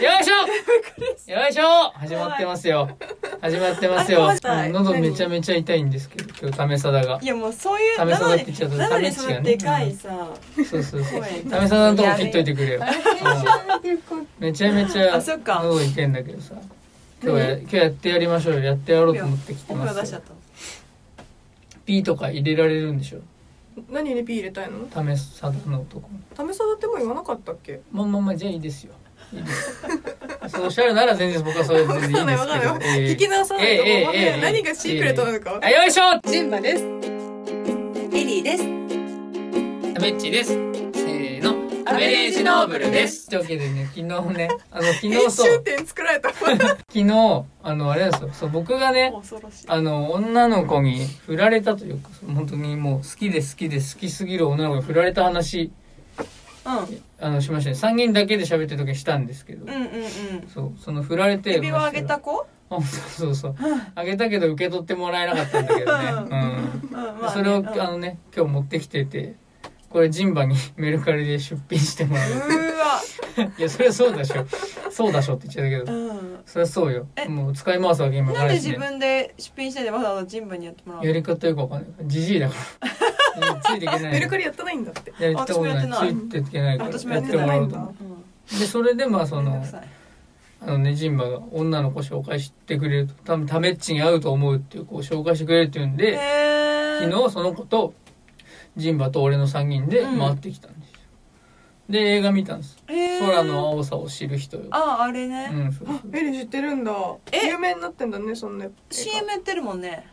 いしょよいしょ始まってますよ。始まってますよ。喉めちゃめちゃ痛いんですけど、今日、ためさだがい。やもうそういう試さなのにだって言っちゃうとなのにその試しがねでかいさ、そうそうそう。声ためさだのとこ切っといてくれよ。うんめちゃめちゃ喉痛いんだけどさ。今日今日やってやりましょうよ。やってやろうと思ってきておますピーとか入れられるんでしょ？何にピー入れたいの？ためさだのとこ。試さだってもう言わなかったっけ？まあまあまあ、じゃあいいですよ。そうおっしゃるなら全然僕はそれで全然いいんですけど。わかんないわかんないえー聞き直さないとえーえー何がシークレットなのか分かあ、よいしょジンバですエリーですタメッチです。せーの。アベレージノーブルです。というわけでね、昨日ね、あの、昨日編そう、集点作られた 昨日、あの、あれなんですよ。そう、僕がね、あの、女の子に振られたというか、本当にもう好きで好きで好きすぎる女の子に振られた話、うんあの、しましたね。3人だけで喋ってる時にしたんですけど、うんうんうん。そう、その振られて、指輪あげた子？あそうそうそう。あげたけど受け取ってもらえなかったんだけどね。うん。うん。まあね。それを、うん。あのね、今日持ってきてて、これジンバに メルカリで出品してもらう。う いや、それはそうでしょ。そうだしょって言っちゃったけど。うんそれはそうよえ。もう使い回すわけ今かなんで。自分で出品してでわざわざジンバにやってもらうの？やり方よくわかんない。じじいだから。ついていけない。メルカリやってないんだってやったことない。ついていけないから。やってもらおうと思んう。で、それでまあそのあのね、ジンバが女の子紹介してくれると、多分タメッチに合うと思うっていう子を紹介してくれるっていうんで、昨日その子とジンバと俺の3人で回ってきたんです。よ、で映画見たんです。へー。空の青さを知る人よああれね、うんそうそう。エリ知ってるんだ。え？有名になってんだねそんな CM やってるもんね。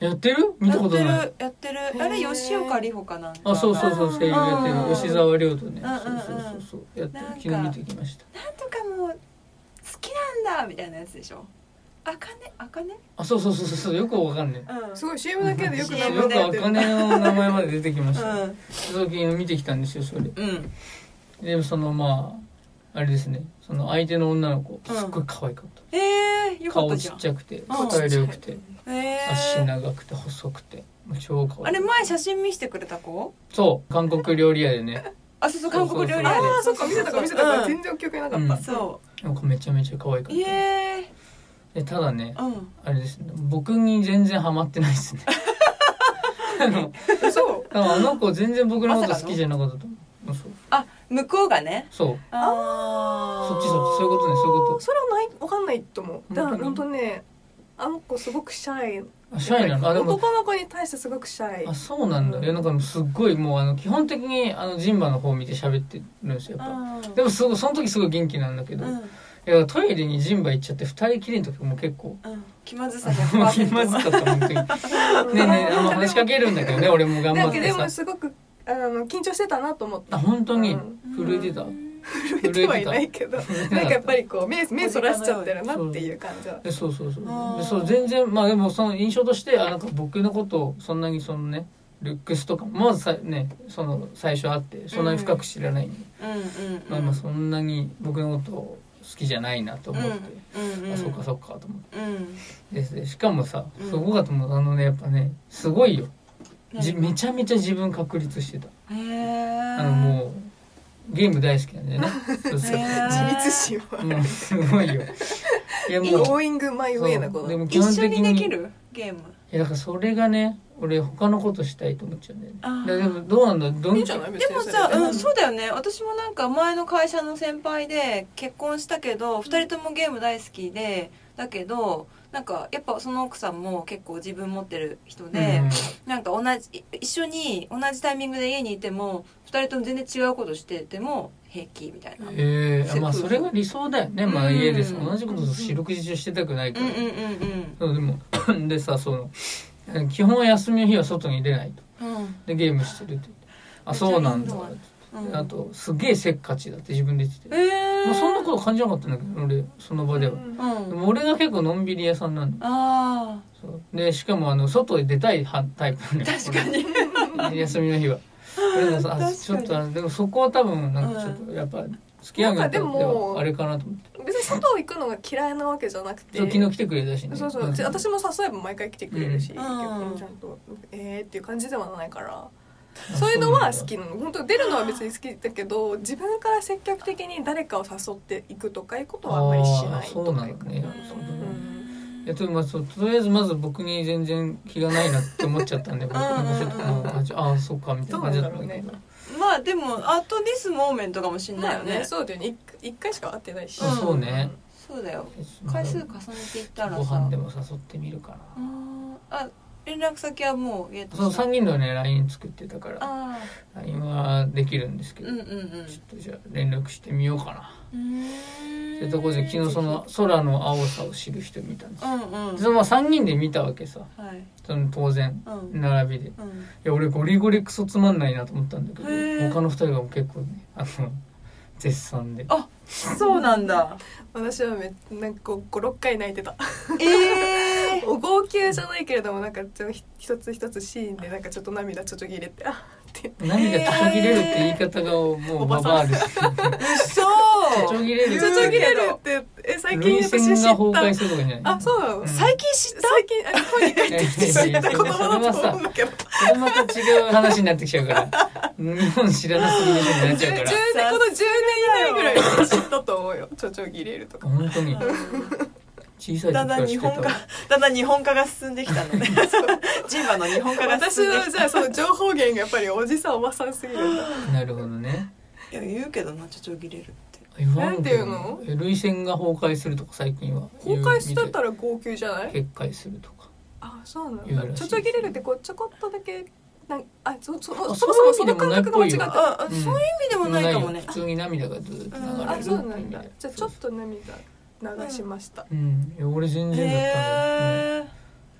やってる？見たことない。やってるやってる。あれ吉岡里帆かなあそうそうそう声優やってうんる吉沢亮とね。そうそうそうそう。やってる。昨日見てきました。なんとかもう好きなんだみたいなやつでしょあかねあかねあそうそうそうそうよくわかんねうん。すごい CM だけでよく名うんよくあかねの名前まで出てきました、うん。そう昨日見てきたんですよそれ。うん。でそのまああれですね。その相手の女の子すっごい可愛かった、えー、よかっ顔ちたじゃん。っちゃくてうん。スタイル良くてえ。足ー、長くて細くてもう超可愛い。あれ前写真見せてくれた子？そう韓国料理屋でね。あそうそう韓国料理屋で。ああそっか見せたか見せたか。うん全然記憶になかっうん。たそなんかめちゃめちゃ可愛かうった。えでただねー、うん。あれです。ね僕に全然ハマってないですね。あのそうあの子全然僕のこと好きじゃなかったと思う。あ向こうがね？そう。あそっちそっち。そういうことねそういうこそれはないわかんないと思う。だから本当ねあの子すごくシャイ。とあシャイなの？あでも。男の子に対してすごくシャイ。あそうなんだ。いやなんかすっごいもうあの基本的にあのジンバの方見て喋ってるんですよやっぱ。うんでもすごいその時すごい元気なんだけど、うん。いやトイレにジンバ行っちゃって二人きりの時も結構うん気まずさもう 気100%まずかった本当に。ねえねえあの話しかけるんだけどね俺も頑張ってでもさすごくあの緊張してたなと思った。あ本当にうん。震えてた。震えてはいないけど。なんかやっぱりりこう目目そらしちゃってるなっていう感じは。でそうそうそう。そう全然まあでもその印象としてあなんか僕のことをそんなにそのねルックスとかまずさねその最初会ってそんなに深く知らないんで、うんうんまあまあそんなに僕のことを好きじゃないなと思って、うんうんあそうかそうかと思って。うん。でしかもさうん。すごかったもんあのねやっぱねすごいよ。じ何めちゃめちゃ自分確立してた。あのもうゲーム大好きなんだよね。そうそう。自立心は。もうすごいよ。いやもう Going my way な子。だそう。でも基本一緒的ににできる？ゲーム。いやだからそれがね俺他のことしたいと思っちゃうんだよね。でもどうなんだ？どんいいんじゃないでもさ、うん、そうだよね。私もなんか前の会社の先輩で結婚したけど2人ともゲーム大好きでだけどなんかやっぱその奥さんも結構自分持ってる人で、なんか同じ一緒に同じタイミングで家にいても2人とも全然違うことしてても平気みたいな。うんええまあそれが理想だよね。まあうん。家でさ同じこと四六時中してたくないから。うんうんうん。そうでも でさその基本休みの日は外に出ないと。うん。うんでゲームしてるってあそうなんだ。うん。あとすげえせっかちだって自分で言ってて、えー、まあ、そんなこと感じなかったんだけど俺その場では、うん。うんでも俺が結構のんびり屋さんなんだでしかもあの外へ出たい派タイプなん確かに。俺休みの日は。でもさちょっとあでもそこは多分なんかちょっとやっぱ付き合うのとでなんかでもはあれかなと思って。別に外行くのが嫌いなわけじゃなくて。そう昨日来てくれたしね。そうそう、ん。私も誘えば毎回来てくれるし、ん。結構ちゃんと「えー」っていう感じではないから。そういうのは好きなの。本当出るのは別に好きだけど自分から積極的に誰かを誘っていくとかいうことはあんまりしないあーそうなんだねうんそううん。いやでもまあそうとりあえずまず僕に全然気がないなって思っちゃったんで僕なん。かちょっともうああそうかみたいな感じだったんだけどまあでも at this moment かもしんないよね。そうだよね。一一回しか会ってないし。あそうね。そうだよ。回数重ねていったらご飯でも誘ってみるかうな、んあ連絡先はもうゲットそうした3人のね LINE 作ってたから。あ LINE はできるんですけど、ーうんうんうん。ちょっとじゃあ連絡してみようかな。うーんってところで昨日その空の青さを知る人見たんですよ、うんうん。でそのまあ3人で見たわけさ。はい。その当然うん。並びで。いうん。や俺ゴリゴリクソつまんないなと思ったんだけど他の2人が結構ねあの絶賛で。あそうなんだ。私はめなんかこう56回泣いてた。ええ お号泣じゃないけれどもなんかちょひ一つ一つシーンでなんかちょっと涙ちょちょぎれてあって。涙ちょちょぎれるって言い方がもうババアです嘘ちょちょぎれる。ちょちょぎれるってえ最近涙私知った腺が崩壊するとかじゃない？あそう。なの、うん。最近知った最近あ日本に帰ってきて知った子供だと思うんだけど。それまた違う話になってきちゃうから。日本知らなすぎでしょになっちゃうから。10年この10年以内ぐらいに知ったと思うよ。ちょちょぎれるとか。本当に。小さい時だんだん日本化だんだん日本化が進んできたのね。ジンバの日本化が私進んできはじゃあその情報源がやっぱりおじさんおばさんすぎるんだ。なるほどね。たいや言うけどなちょちょぎれるなんてえ涙腺が崩壊するとか最近は崩壊したったらら号泣じゃない？決壊するとか。あそうなん言うらしいだちょちょぎれるってこうちょこっとだけなんあそそそあそもそもその感覚が間違ってる。ああ、うんそういう意味でもないかもね。普通に涙がずっと流れるう。ん。あそうなんだ。じゃあちょっと涙流しました。うん。いや俺全然だったんだよ、うん。へえ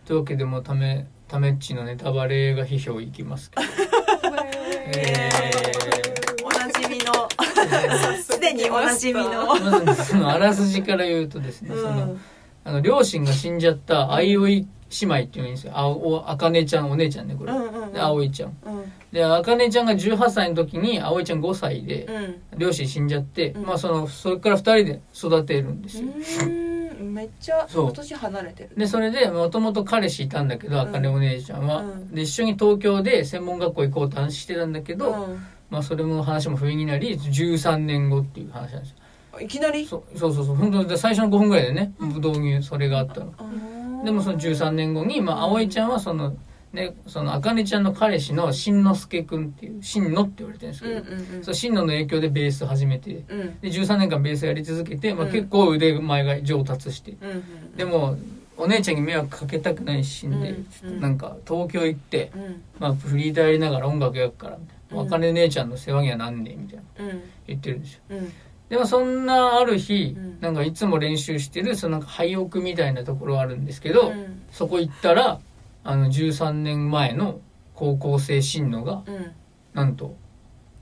というわけでもうためためっちのネタバレが批評いきますけど。えおなじみのにおなじみの。まずそのあらすじから言うとですね、そのあの両親が死んじゃった相生姉妹っていうんですよ。あおあかねちゃんお姉ちゃんねこれ、うんうんうん。で葵ちゃん。うん。であかねちゃんが18歳の時に葵ちゃん5歳でうん。両親死んじゃって、うん。まあそのそれから2人で育てるんですよ、うん。めっちゃそう。年離れてるでそれでもともと彼氏いたんだけどあかねお姉ちゃんは、うん。で一緒に東京で専門学校行こうって話してたんだけど、うんまあそれも話も不意になり13年後っていう話なんですよ。いきなり？そうそうそうそう。本当で最初の5分ぐらいでね導入それがあったの。うんでもその13年後に、まあ、葵ちゃんはその、ね、その、あかねちゃんの彼氏のしんのすけくんっていう、しんのって言われてるんですうんけど、うんうんそう、しんのの影響でベース始めて、うん。で、13年間ベースやり続けて、まあ、うん。結構腕前が上達して、うんうんでも、お姉ちゃんに迷惑かけたくないしんで、うんちょっとなんか、東京行って、うん。まあ、フリーターやりながら音楽やるから、みたいな。うん。あかね姉ちゃんの世話にはなんねえ、みたいな。うん言ってるんですよ。うん。でもそんなある日、うん。なんかいつも練習してる、そのなんか廃屋みたいなところあるんですけど、うん。そこ行ったら、あの、13年前の高校生新野が、うん。なんと、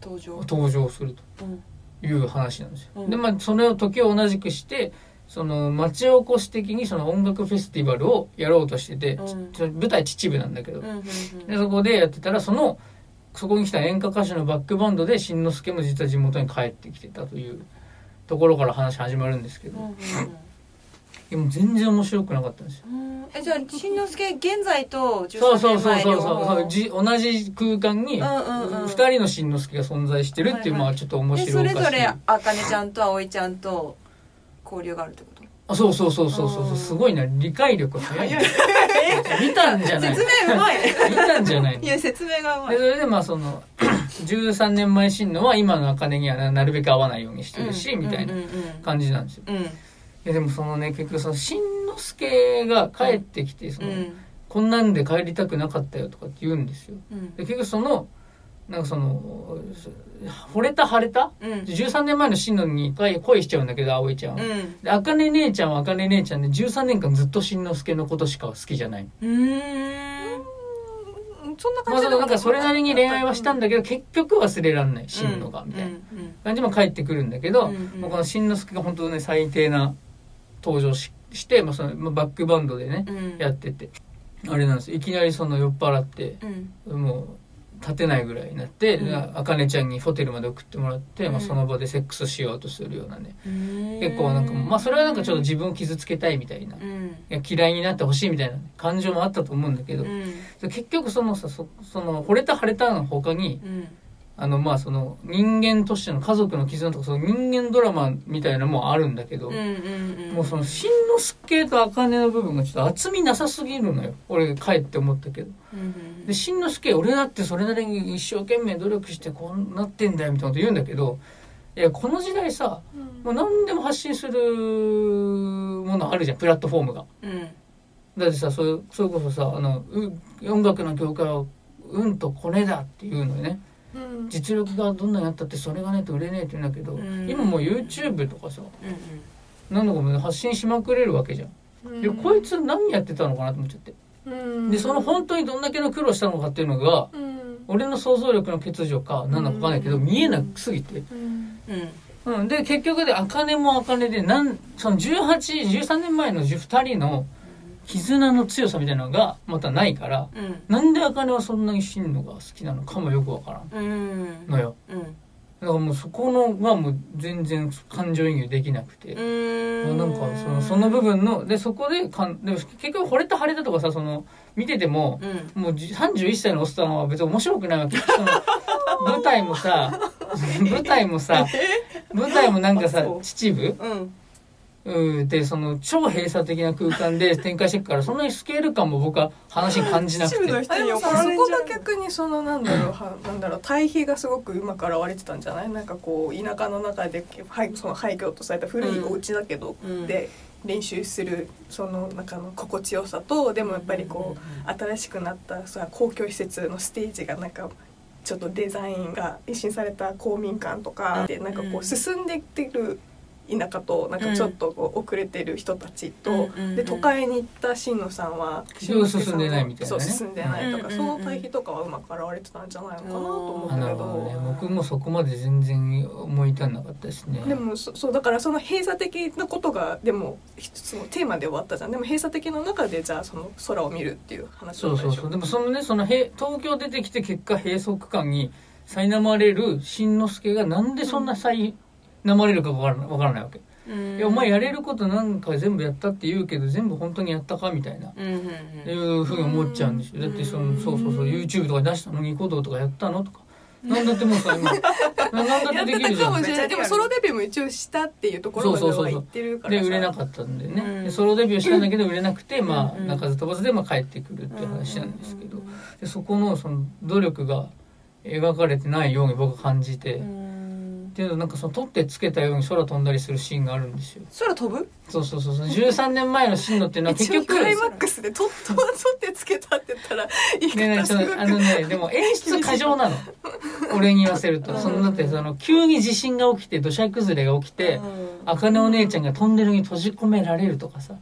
登場。登場するうん。という話なんですよ。うん。で、まあ、その時を同じくして、その、町おこし的にその音楽フェスティバルをやろうとしてて、舞台秩父なんだけど、で、そこでやってたら、その、そこに来た演歌歌手のバックバンドで、しんのすけも実は地元に帰ってきてたというところから話始まるんですけど、うんうんでも全然面白くなかったんですよ。うんえじゃあしんのすけ現在とそうそう13そうそう。そうじ同じ空間にうんうんうん。二人のしんのすけが存在してるっていう、はいはい。まあちょっと面で白おかしいそれぞれあかねちゃんとあおいちゃんと交流があるってこと？あそうそうそうそうそうう。ん。すごいな。理解力早い。ね 見たんじゃない。説明うまい。見たんじゃない。いや説明がうまい。でそれでまあその 13年前しんのは今の茜にはななるべく合わないようにしてるし、みたいなうんうん感じなんですよ。うんうん。いやでもそのね結局そのしんのすけが帰ってきてその、うん。こんなんで帰りたくなかったよとかって言うんですよ。うん。で結局そのなんかその惚れた腫れた？うん。13年前の新野に恋しちゃうんだけど葵ちゃんは、うん。で茜姉ちゃんは茜姉ちゃんで13年間ずっとしんのすけのことしか好きじゃない。うーん。そんな感じでまあなんかそれなりに恋愛はしたんだけど結局忘れらんないしんのがみたいな。うん。感じも帰ってくるんだけど、うんうん。もうこのしんのすけが本当ね最低な登場しして、まあ、そのまあバックバンドでね、うん。やってて。あれなんです。よいきなりその酔っ払ってうん。もう立てないぐらいになってうん。あかねちゃんにホテルまで送ってもらって、まあ、うんその場でセックスしようとするようなね。結結構なんかまあそれはなんかちょっと自分を傷つけたいみたいな、いうんや嫌いになってほしいみたいな感情もあったと思うんだけど、うん結局そのさそその惚れた腫れたの他にうんあのまあその人間としての家族の絆とかその人間ドラマみたいなのもあるんだけど、うんうんうん。もうそのしんのすけとあかねの部分がちょっと厚みなさすぎるのよ。俺帰って思ったけど。うんうんでしんのすけ俺だってそれなりに一生懸命努力してこうなってんだよみたいなこと言うんだけどいやこの時代さもう何でも発信するものあるじゃんプラットフォームが。うん。だってさそれそれこそさあのう音楽の業界は運とコネだっていうのよねうん。実力がどんなにあったってそれがないと売れねえって言うんだけど、うん。今もう YouTube とかさうん何度かも発信しまくれるわけじゃん、でこいつ何やってたのかなと思っちゃって。うん。でその本当にどんだけの苦労したのかっていうのがうん。俺の想像力の欠如か何なのか分かんないけど、うん。見えなすぎて、うん。うん。うん、で結局で茜も茜でなんその1813年前の2人の絆の強さみたいなのがまたないからうん。なんで茜はそんなに真のが好きなのかもよく分からん。うん。のよ。うん。だからもうそこのがもう全然感情移入できなくて、うん。なんかそのその部分のでそこでかんでも結局惚れた腫れたとかさその見ててもうん。もうじ31歳のおっさんは別に面白くないわけ。舞台もさ 舞台もさ舞台もなんかさ秩父う。んうんでその超閉鎖的な空間で 展開していくからそんなにスケール感も僕は話に感じなくて。でもそこが逆にそのなんだろうはなんだろう対比がすごくうまく表れてたんじゃない？なんかこう田舎の中で廃その廃墟とされた古いお家だけど、うん。で練習するその中の心地よさとでもやっぱりこう新しくなったさ公共施設のステージがなんかちょっとデザインが一新された公民館とかでなんかこう進んでいってる田舎となんかちょっとこう遅れてる人たちと、うんで都会に行った新野さんは進んでないみたいなね。そう進んでないとか、うんその対比とかはうまく表れてたんじゃないのかなと思ったけど。ど。ね。僕もそこまで全然思い至んなかったですね。でもそそうだからその閉鎖的なことがでも一つのテーマで終わったじゃん。でも閉鎖的の中でじゃあその空を見るっていう話そうそうそう。でもそのねそのへ東京出てきて結果閉塞感に苛まれる新之助がなんでそんな苛まれるかわからないわからないわけ。うん。いやお前やれることなんか全部やったって言うけど全部本当にやったかみたいな。うんうんいうふうに思っちゃうんですよ。だってそのそうそうそう YouTube とか出したのニコ動とかやったのとか。なんだってもうさ今。な なんだやってできるじゃん。たかもしれない。でもソロデビューも一応したっていうところまでそうそうそうそう。は言ってるからさ。で売れなかったんでね、うん。でソロデビューしたんだけど売れなくて、まあうん鳴かず飛ばずでまあ帰ってくるっていう話なんですけど、でそこのその努力が描かれてないように僕は感じて、うっんていうのなんかその取ってつけたように空飛んだりするシーンがあるんですよ。空飛ぶ？そうそうそうそう。13年前の進路っていうのは結局クライマックスでとっととってつけたって言ったら言いねえねえ方すごあのねでも演出過剰なの。俺に言わせると。そのだってその急に地震が起きて土砂崩れが起きて茜お姉ちゃんがトンネルに閉じ込められるとかさ。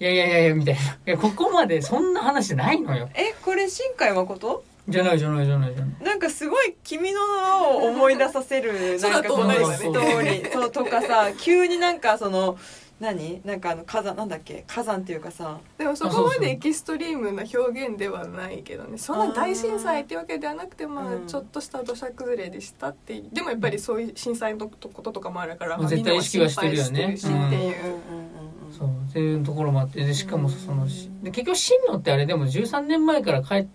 いやいやいやいやみたいな。いやここまでそんな話ないのよ。えこれ新海誠？じゃないじゃないじゃないじゃない。なんかすごい君の名を思い出させる なんかこの空ス飛んだりねトーリー。そうとかさ急になんかその何？なんかあの火山なんだっけ？火山っていうかさ。でもそこまでエキストリームな表現ではないけどね。そんな大震災ってわけではなくてまうん。あちょっとした土砂崩れでしたっていう。でもやっぱりそういう震災のこととかもあるから、まあ絶対意識はしてるよね。っていう、そう。っていうところもあって。でしかもそので結局進路ってあれでも13年前から帰っ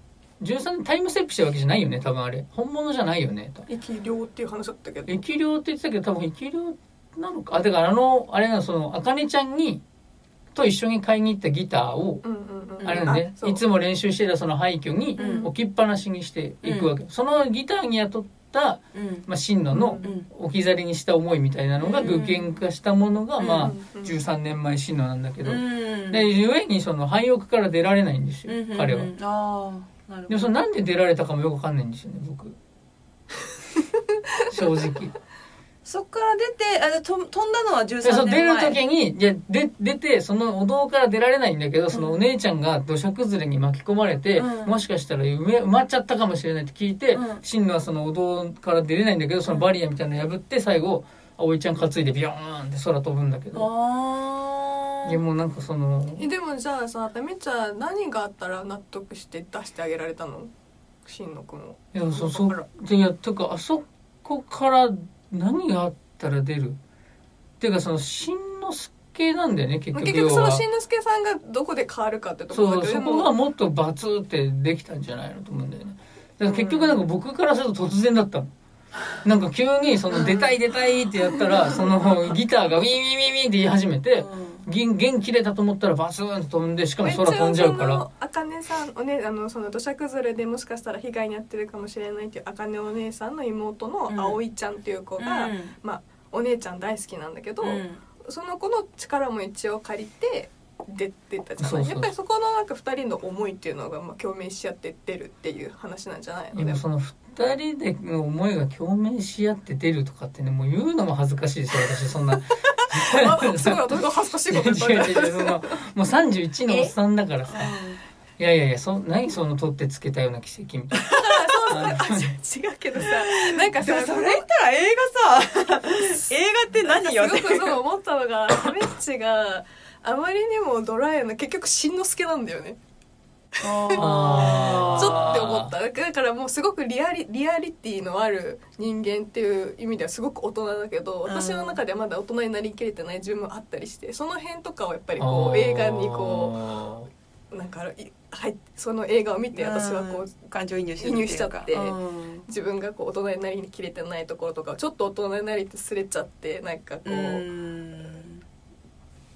13年タイムステップしてるわけじゃないよね多分あれ。本物じゃないよね。生き量っていう話だったけど。生き量って言ってたけど多分生き量なのか。あだからあのあれなのそのあかねちゃんにと一緒に買いに行ったギターをうんうんうんあれねいつも練習してたその廃墟にうん。置きっぱなしにしていくわけ、そのギターに雇った、うん。まあ、進路のうん。置き去りにした思いみたいなのがうん。具現化したものが、うん。まあうん。うん13年前進路なんだけど、うん。で故にその廃屋から出られないんですよ、うん彼は。でもそのなんで出られたかもよくわかんないんですよね僕。正直。そっから出てあでと飛んだのはでそ13う出る年前時にいやで出てそのお堂から出られないんだけどそのお姉ちゃんが土砂崩れに巻き込まれて、うん。もしかしたら埋まっちゃったかもしれないって聞いて、うん。真のはそのお堂から出れないんだけどそのバリアみたいなの破って最後葵ちゃん担いでビヨーンって空飛ぶんだけど。あいやもうなんかそのえでもじゃあさめちゃん何があったら納得して出してあげられたの？新野くんを。いやそうそいやてかあそこから何があったら出る？っていうかその新之助なんだよね結局結局その要は。新之助さんがどこで変わるかってところそうそこがもっとバツってできたんじゃないのと思うんだよね。だから結局なんか僕からすると突然だったのなんか急にその出たい出たいってやったらそのギターがウィンウィンウィンウィンって言い始めて弦弦切れたと思ったらバスーンと飛んでしかも空飛んじゃうから。あかねさんおねあのその土砂崩れでもしかしたら被害に遭ってるかもしれないっていうあかねお姉さんの妹の葵ちゃんっていう子が、まあお姉ちゃん大好きなんだけど、その子の力も一応借りて出てたじゃない？やっぱりそこのなんか2人の思いっていうのがまあ共鳴し合って出るっていう話なんじゃないの？でも今その二人での思いが共鳴し合って出るとかってねもう言うのも恥ずかしいですよ私そんな。あ すごい私が恥ずかしいこと言ったそのもう31のおっさんだからさ。いやいやいやそ何その取ってつけたような奇跡みたいな。違うけどさなんかさそれ言ったら映画さ映画って何よすごくそう思ったのがタメッチがあまりにもドライな結局しんのすけなんだよねちょっとって思った。だからもうすごくリアリリアリティのある人間っていう意味ではすごく大人だけど私の中ではまだ大人になりきれてない自分もあったりしてその辺とかをやっぱりこう映画にこうなんかいはいその映画を見て私はこう感情移入して移入しちゃってうん自分がこう大人になりきれてないところとかちょっと大人になりってすれちゃってなんかこう、うん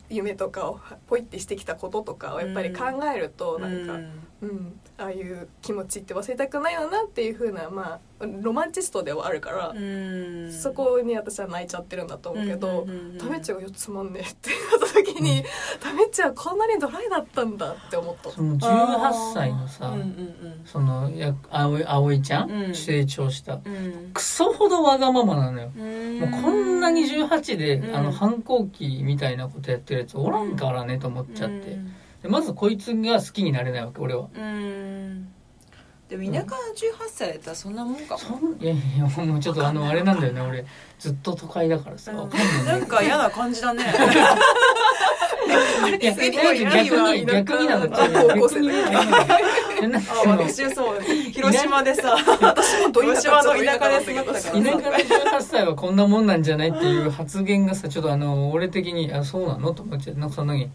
夢とかをポイってしてきたこととかをやっぱり考えるとなんか、うんああいう気持ちって忘れたくないよなっていう風なまあロマンチストではあるから、うん。そこに私は泣いちゃってるんだと思うけど、うんうんうんうんタメッチがよつまんねえってなった時に、タメッチはこんなにドライだったんだって思った。その18歳のさ、うんうんそのや葵葵ちゃん、うん。成長した。うんうんクソほどわがままなのよ。うん。もうこんなに18で、うん。あの反抗期みたいなことやってるやつおらんからねと思っちゃって、でまずこいつが好きになれないわけ俺は。うん。でも田舎の18歳だったらそんなもんかも。そんいやいやもうちょっとあのあれなんだよね俺。ずっと都会だからさわかんないんだなんか嫌な感じだね。いや逆に逆に逆になんだ田舎の高校生逆になんかあその私はそう広島でさ私もど田舎広島の田舎で育ったから田舎の18歳はこんなもんなんじゃないっていう発言がさちょっとあの俺的にあそうなの？と思っちゃう。なんかそんなに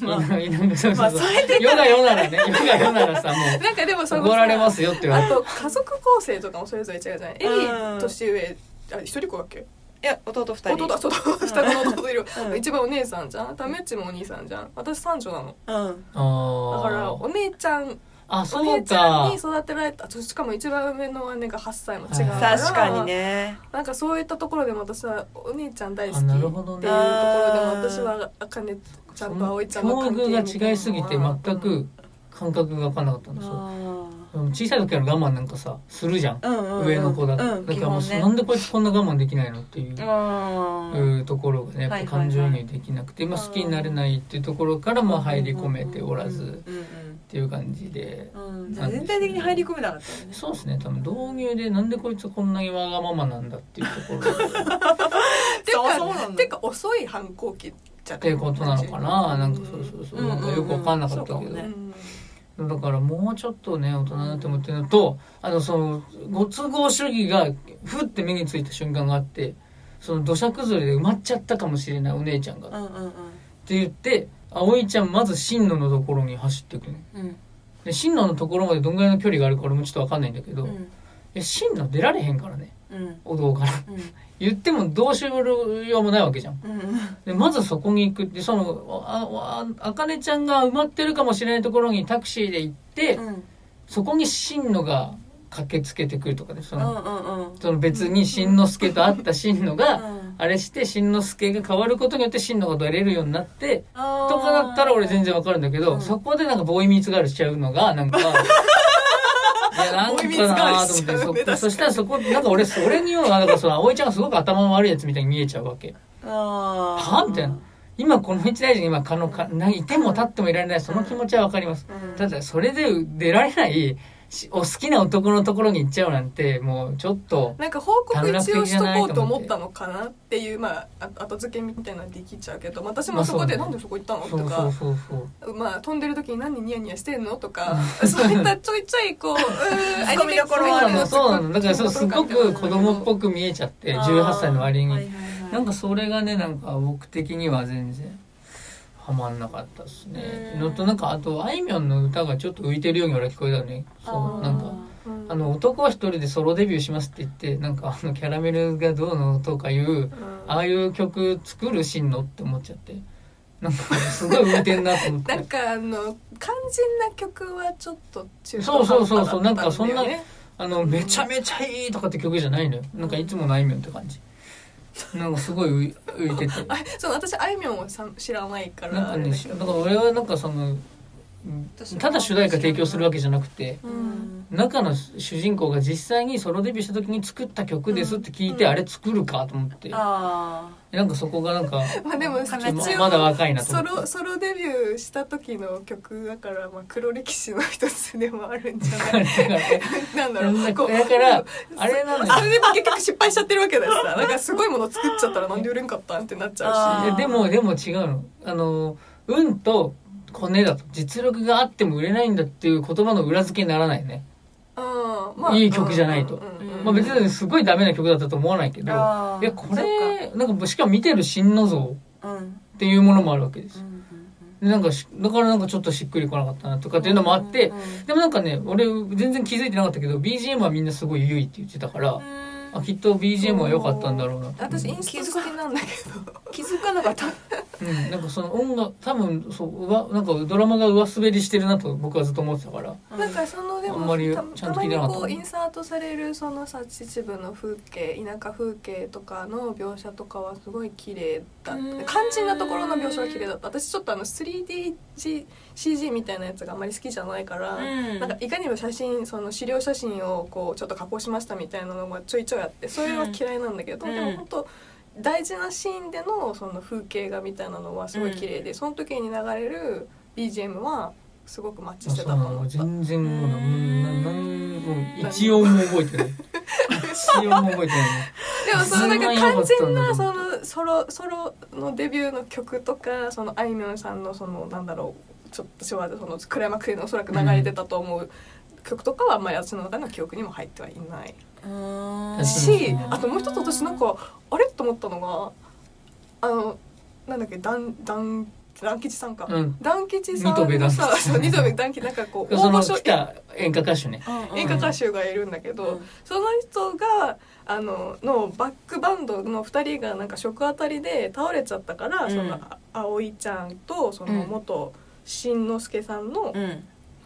まあなんかそうまあそう。それで世が世ならね世が世ならさも なんかでもそ怒られますよって言われて。あと家族構成とかもそれぞれ違うじゃない？エリうん年上あ一人子だっけ？いや弟二人。弟だそうだ双子の弟いる、うん。一番お姉さんじゃん？タメッチもお兄さんじゃん？私三女なの。うん。だからお姉ちゃんおあそう姉ちゃんかに育てられた。しかも一番上の姉が8歳も違うから、はい確かにね。なんかそういったところでも私はお姉ちゃん大好きあっていうとなるほどねころでも私はあかねちゃんと葵ちゃんの境関係遇が違いすぎて全く感覚が分かんなかったんですよう。ん小さい時から我慢なんかさするじゃん。上の子だと、うんだからもう、なんでこいつこんな我慢できないのっていう、うんいうところがねやっぱはいはい感情移入できなくて、まあ、好きになれないっていうところからまあ入り込めておらずっうんていう感じで、うん。うん全体的に入り込めなかったよね。そうですね。多分導入でなんでこいつこんなにわがままなんだっていうところ。で てそうかてか遅い反抗期じゃっていうことなのかな？なんかそうそうそう、うんなんかよく分かんなかったけど、そうかもねだからもうちょっとね大人になって思ってるのとあのそのご都合主義がふって目についた瞬間があってその土砂崩れで埋まっちゃったかもしれないお姉ちゃんが、っうんうん。て言って葵ちゃんまず進路のところに走っていくの。うん。で進路のところまでどんぐらいの距離があるか俺もちょっと分かんないんだけど、いうん。や進路出られへんからね。うんお堂からうん。言ってもどうしようもないわけじゃん。うん。でまずそこに行くでそのあああかねちゃんが埋まってるかもしれないところにタクシーで行って、うん。そこに進路が駆けつけてくるとかねその,、その別に新之助と会った進路が、うん。あれして新之助が変わることによって進路が出れるようになってとかだったら俺全然わかるんだけど、うん。そこでなんかボーイミーツガールしちゃうのがなんかい やなんかなと思ってそそしたらそこなんか俺俺にはなんかその葵ちゃんがすごく頭の悪いやつみたいに見えちゃうわけ。あー。はみたいな。今この一大臣今かのかないても立ってもいられないその気持ちはわかります。うん。ただそれで出られないしお好きな男のところに行っちゃうなんてもうちょっとなんか報告一応しとこうと思ったのかなっていうまああ後付けみたいなのできちゃうけど私もそこで「まあそうね。なんでそこ行ったの?」とかまあ飛んでる時に何ニヤニヤしてんのとかそういったちょいちょいこううーんツッコミどころはあるそうなの。そうだからすごく子供っぽくく見えちゃって18歳の割に、はいはいはい。なんかそれがねなんか僕的には全然ハマんなかったですね。うん。のとなんかあとあいみょんの歌がちょっと浮いてるように俺は聞こえたねそうなんかあの男は一人でソロデビューしますって言ってなんかあのキャラメルがどうのとかいうああいう曲作るしんのって思っちゃって。なんかすごい浮いてんなと思って。なんかあの肝心な曲はちょっと中途そうそうそうそう。半端だったんだよねなん。かあのめちゃめちゃいいとかって曲じゃないのよ。なんかいつものあいみょんって感じなんかすごい浮いてて。あそう私あいみょんをさ知らないからなんかねだから俺はなんかそのうんただ主題歌提供するわけじゃなくてうん。中の主人公が実際にソロデビューした時に作った曲ですって聞いて、うん。あれ作るかと思って、あなんかそこがなんか まあでもまだ若いなとソ思って。ロソロデビューした時の曲だから、まあ、黒歴史の一つでもあるんじゃない？なんだろう。こうだからあれなのよ。それでも結局失敗しちゃってるわけだしさ。なんかすごいもの作っちゃったらなんで売れんかったんってなっちゃうし。でもでも違うの。あの運とコネだと実力があっても売れないんだっていう言葉の裏付けにならないね、うんいい曲じゃないと。うんうんうんうん。まあ、別にすごいダメな曲だったと思わないけどあいやこれなんかしかも見てる真の像うん。っていうものもあるわけですうんでなんかしだからなんかちょっとしっくりこなかったなとかっていうのもあって、うんでもなんかね俺全然気づいてなかったけど BGM はみんなすごい良いって言ってたから、あきっと BGM は良かったんだろうな。と私インスタ好きなんだけ気づかなかった。うん、なんかその音楽多分そううわなんかドラマが上滑りしてるなと僕はずっと思ってたから。どなんかそのでもあんまりたちゃんとたまに聞いてなかった。こうインサートされるそのさ秩父の風景田舎風景とかの描写とかはすごい綺麗だった。うん。肝心なところの描写は綺麗だった。私ちょっとあの 3DCG みたいなやつがあんまり好きじゃないから、うん。なんかいかにも写真その資料写真をこうちょっと加工しましたみたいなのがちょいちょいあってそれは嫌いなんだけど、うん。でも本当大事なシーンでのその風景画みたいなのはすごい綺麗で、その時に流れる BGM はすごくマッチあしてた。と思った。全然もうなうんななんもう一音も覚えてない一音も覚えてないねでもそのなんか肝心なそのソロソロのデビューの曲とかそのあいみょんさんのそのなんだろうちょっと昭和でそのクライマックスでおそらく流れてたと思う曲とかはあんまり私の中の記憶にも入ってはいないうんしうん。あともう一つ私なんかあれと思ったのがあのなんだっけダンダンダン吉さんか、うん。吉さんのさ二戸部ダン吉。なんかこう 大御所。来た演歌歌手ね。演歌歌手がいるんだけど、うん。その人があののバックバンドの2人がなんか食あたりで倒れちゃったから、うん。そのあ葵ちゃんとその元新之助さんのうん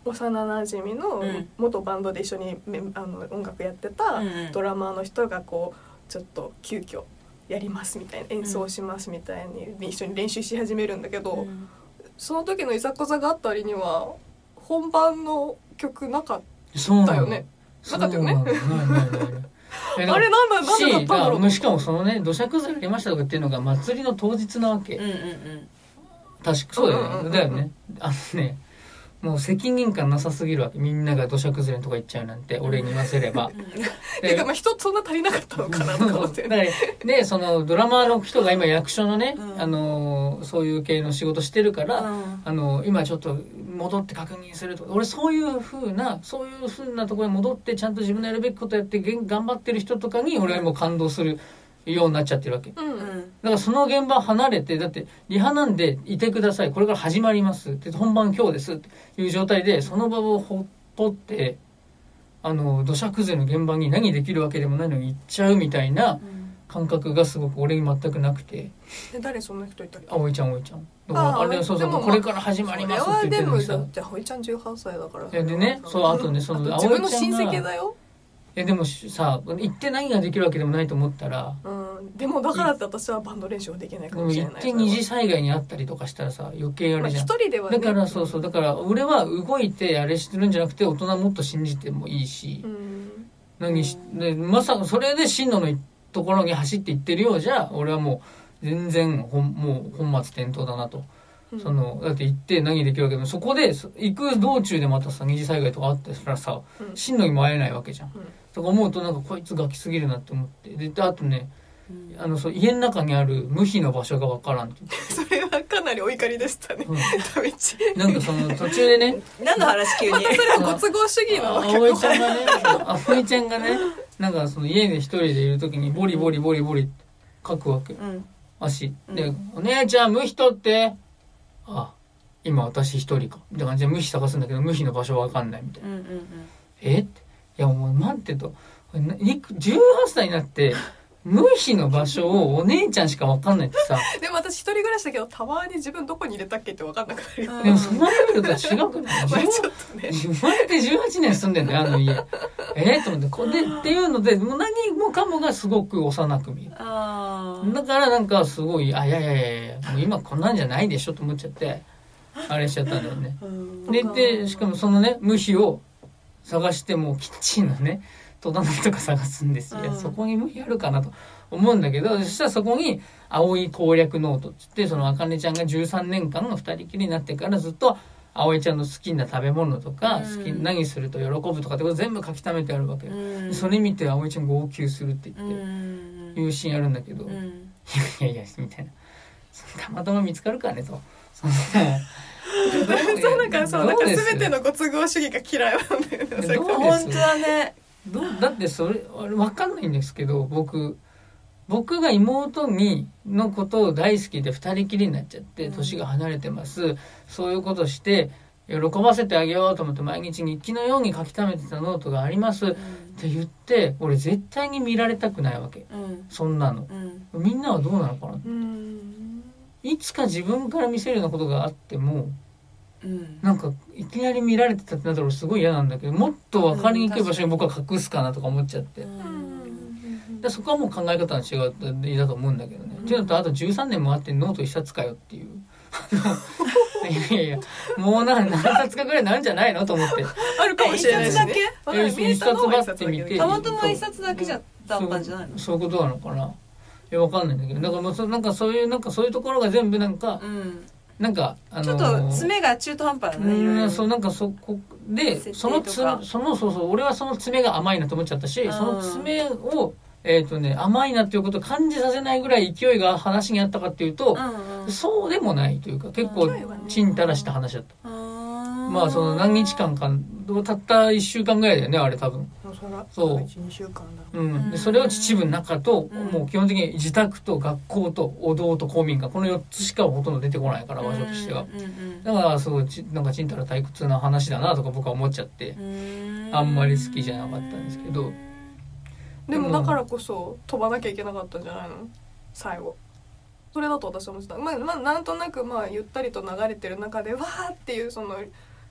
幼なじみのうん。元バンドで一緒にめあの音楽やってたうんドラマーの人がこうちょっと急遽やりますみたいな演奏しますみたいに一緒に練習し始めるんだけど、うん。その時のいざこざがあったりには本番の曲なかったよね？なかったよね？あれなんだなんでだったんしだろう？だしかもそのね土砂崩れありましたとかっていうのが祭りの当日なわけ、うんうん。確かそうだよね、うんうんうんうん。だよね。あのねもう責任感なさすぎるわ。けみんなが土砂崩れのとか行っちゃうなんて俺に言わせれば。てかまあ人そんな足りなかったのかなとか思って。ねそのドラマーの人が今役所のね、うん。あのそういう系の仕事してるから、うん。あの今ちょっと戻って確認するとか俺そういう風なそういう風なところに戻ってちゃんと自分のやるべきことやってげん頑張ってる人とかに俺はもう感動するようになっちゃってるわけ。だうん。うんからその現場離れてだってリハなんでいてください。これから始まりますって本番今日ですっていう状態でその場をほっとってあの土砂崩れの現場に何できるわけでもないのに行っちゃうみたいな感覚がすごく俺に全くなくて。え誰そんな人いたっけ？葵ちゃん葵ちゃん。だからあれそうそうでもこれから始まりますって言ってでもるのにさ。だって葵ちゃん18歳だからでねそうあとねその自分の親戚だよいやでもさ行って何ができるわけでもないと思ったらうんでもだからって私はバンド練習はできないかもしれない行って二次災害にあったりとかしたらさ余計あまあれじゃん。一人ではね。だからそうそうだから俺は動いてあれしてるんじゃなくて大人もっと信じてもいいしう、ん。何しでまさかそれで進路のところに走っていってるようじゃ俺はもう全然ほんもう本末転倒だなと。うんそのだって行って何できるわけでもそこでそ行く道中でまたさ二次災害とかあったらさうん。真のにも会えないわけじゃん。うん。とか思うとなんかこいつガキすぎるなって思って。でであとねうん。あのそう家の中にある無比の場所がわからんってそれはかなりお怒りでしたね。うん。田道なんかその途中でね 何の話急に？それはご都合主義の葵ちゃんがね葵ちゃんがねなんかその家で一人でいる時にボリボリボリボリ書くわけ。うん。足。で、うん。お姉ちゃん無比取ってあ今私一人か。みたいな感じで無比探すんだけど無比の場所わかんないみたいな。うんうんうん。え？って。いやもう待ってといく18歳になって無比の場所をお姉ちゃんしかわかんないってさ。でも私一人暮らしだけどたまに自分どこに入れたっけって分かんなくなるよ、うんでもそのレベルとは違くない。まあちょっとね。生まれて18年住んでんだよあの家。えー、と思ってこれっていうのでもう何もかもがすごく幼く見える。だからなんかすごいあいやいやいやいやもう今こんなんじゃないでしょと思っちゃってあれしちゃったんだよね。うん。ででしかもそのね無比を探してもうキッチンのね戸棚とか探すんですよ、そこに無比あるかなと思うんだけどそしたらそこに青い攻略ノートっつってそのあかねちゃんが13年間の二人きりになってからずっと葵ちゃんの好きな食べ物とか、うん。好き何すると喜ぶとかってこと全部書き溜めてあるわけよ、うん。それ見て葵ちゃん号泣するってう言って、ん。いうシーンあるんだけど、いうん。やいやみたいな。たまたま見つかるかねと。そんなそうなんかそうなんか全てのご都合主義が嫌いなんだよね。本当だねどうだってそれあれ分かんないんですけど僕僕が妹にのことを大好きで二人きりになっちゃってうん。年が離れてます、そういうことして喜ばせてあげようと思って毎日日記のように書き溜めてたノートがあります。って言って俺絶対に見られたくないわけ。うん。そんなの。うん。みんなはどうなのかなうん。いつか自分から見せるようなことがあってもうん。なんかいきなり見られてたってなったら俺すごい嫌なんだけどもっと分かりにくい場所に僕は隠すかなとか思っちゃって、でそこはもう考え方の違うだと思うんだけどね。っていうのとあと13年もあってノート一冊かよっていう。いやいやもう何何冊かぐらいなんじゃないのと思って。あるかもしれないし、ね、え一冊だけ。冊だけど一冊ばって見て。たまたま一冊だけじゃだったんじゃないの？そういうことなのかな。いやわかんないんだけど、だからもうそなんかそういうなんかそういうところが全部なんか、うんなんかあのちょっと爪が中途半端だねうんそうなんかそこでそのつそのそうそう俺はその爪が甘いなと思っちゃったしうんその爪をえっ、とね甘いなっていうことを感じさせないぐらい勢いが話にあったかっていうと、うんうん。そうでもないというか結構ちんたらした話だった、まあその何日間かたった1週間ぐらいだよねあれ多分。それはそう。一二週間だ。うん、でそれを秩父の中と、うん。もう基本的に自宅と学校とお堂と公民館。この4つしかほとんど出てこないから場所としては、うんうん。だからすごいちなんかちんたら退屈な話だなとか僕は思っちゃって、うん。あんまり好きじゃなかったんですけど。でもだからこそ飛ばなきゃいけなかったんじゃないの？最後。それだと私は思ってた、まあ、まあなんとなくまあゆったりと流れてる中でわーっていうその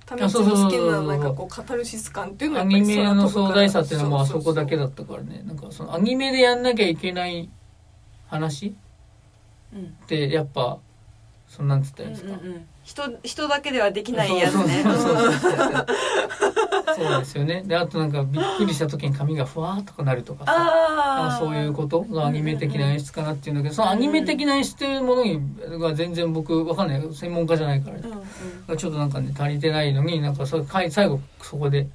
タミチの好きななんかこうカタルシス感っていうのはアニメの壮大さっていうのもあそこだけだったからね。なんかそのアニメでやんなきゃいけない話うん。ってやっぱそんなんつったんですか、うんうんうん。人人だけではできないやつねそうですよね。であとなんかびっくりした時に髪がふわーっとかなるとかさ。あそういうことがアニメ的な演出かなっていうんだけどそのアニメ的な演出というものにが全然僕わかんない。専門家じゃないから。うんうん。ちょっとなんかね足りてないのになんか最後そこで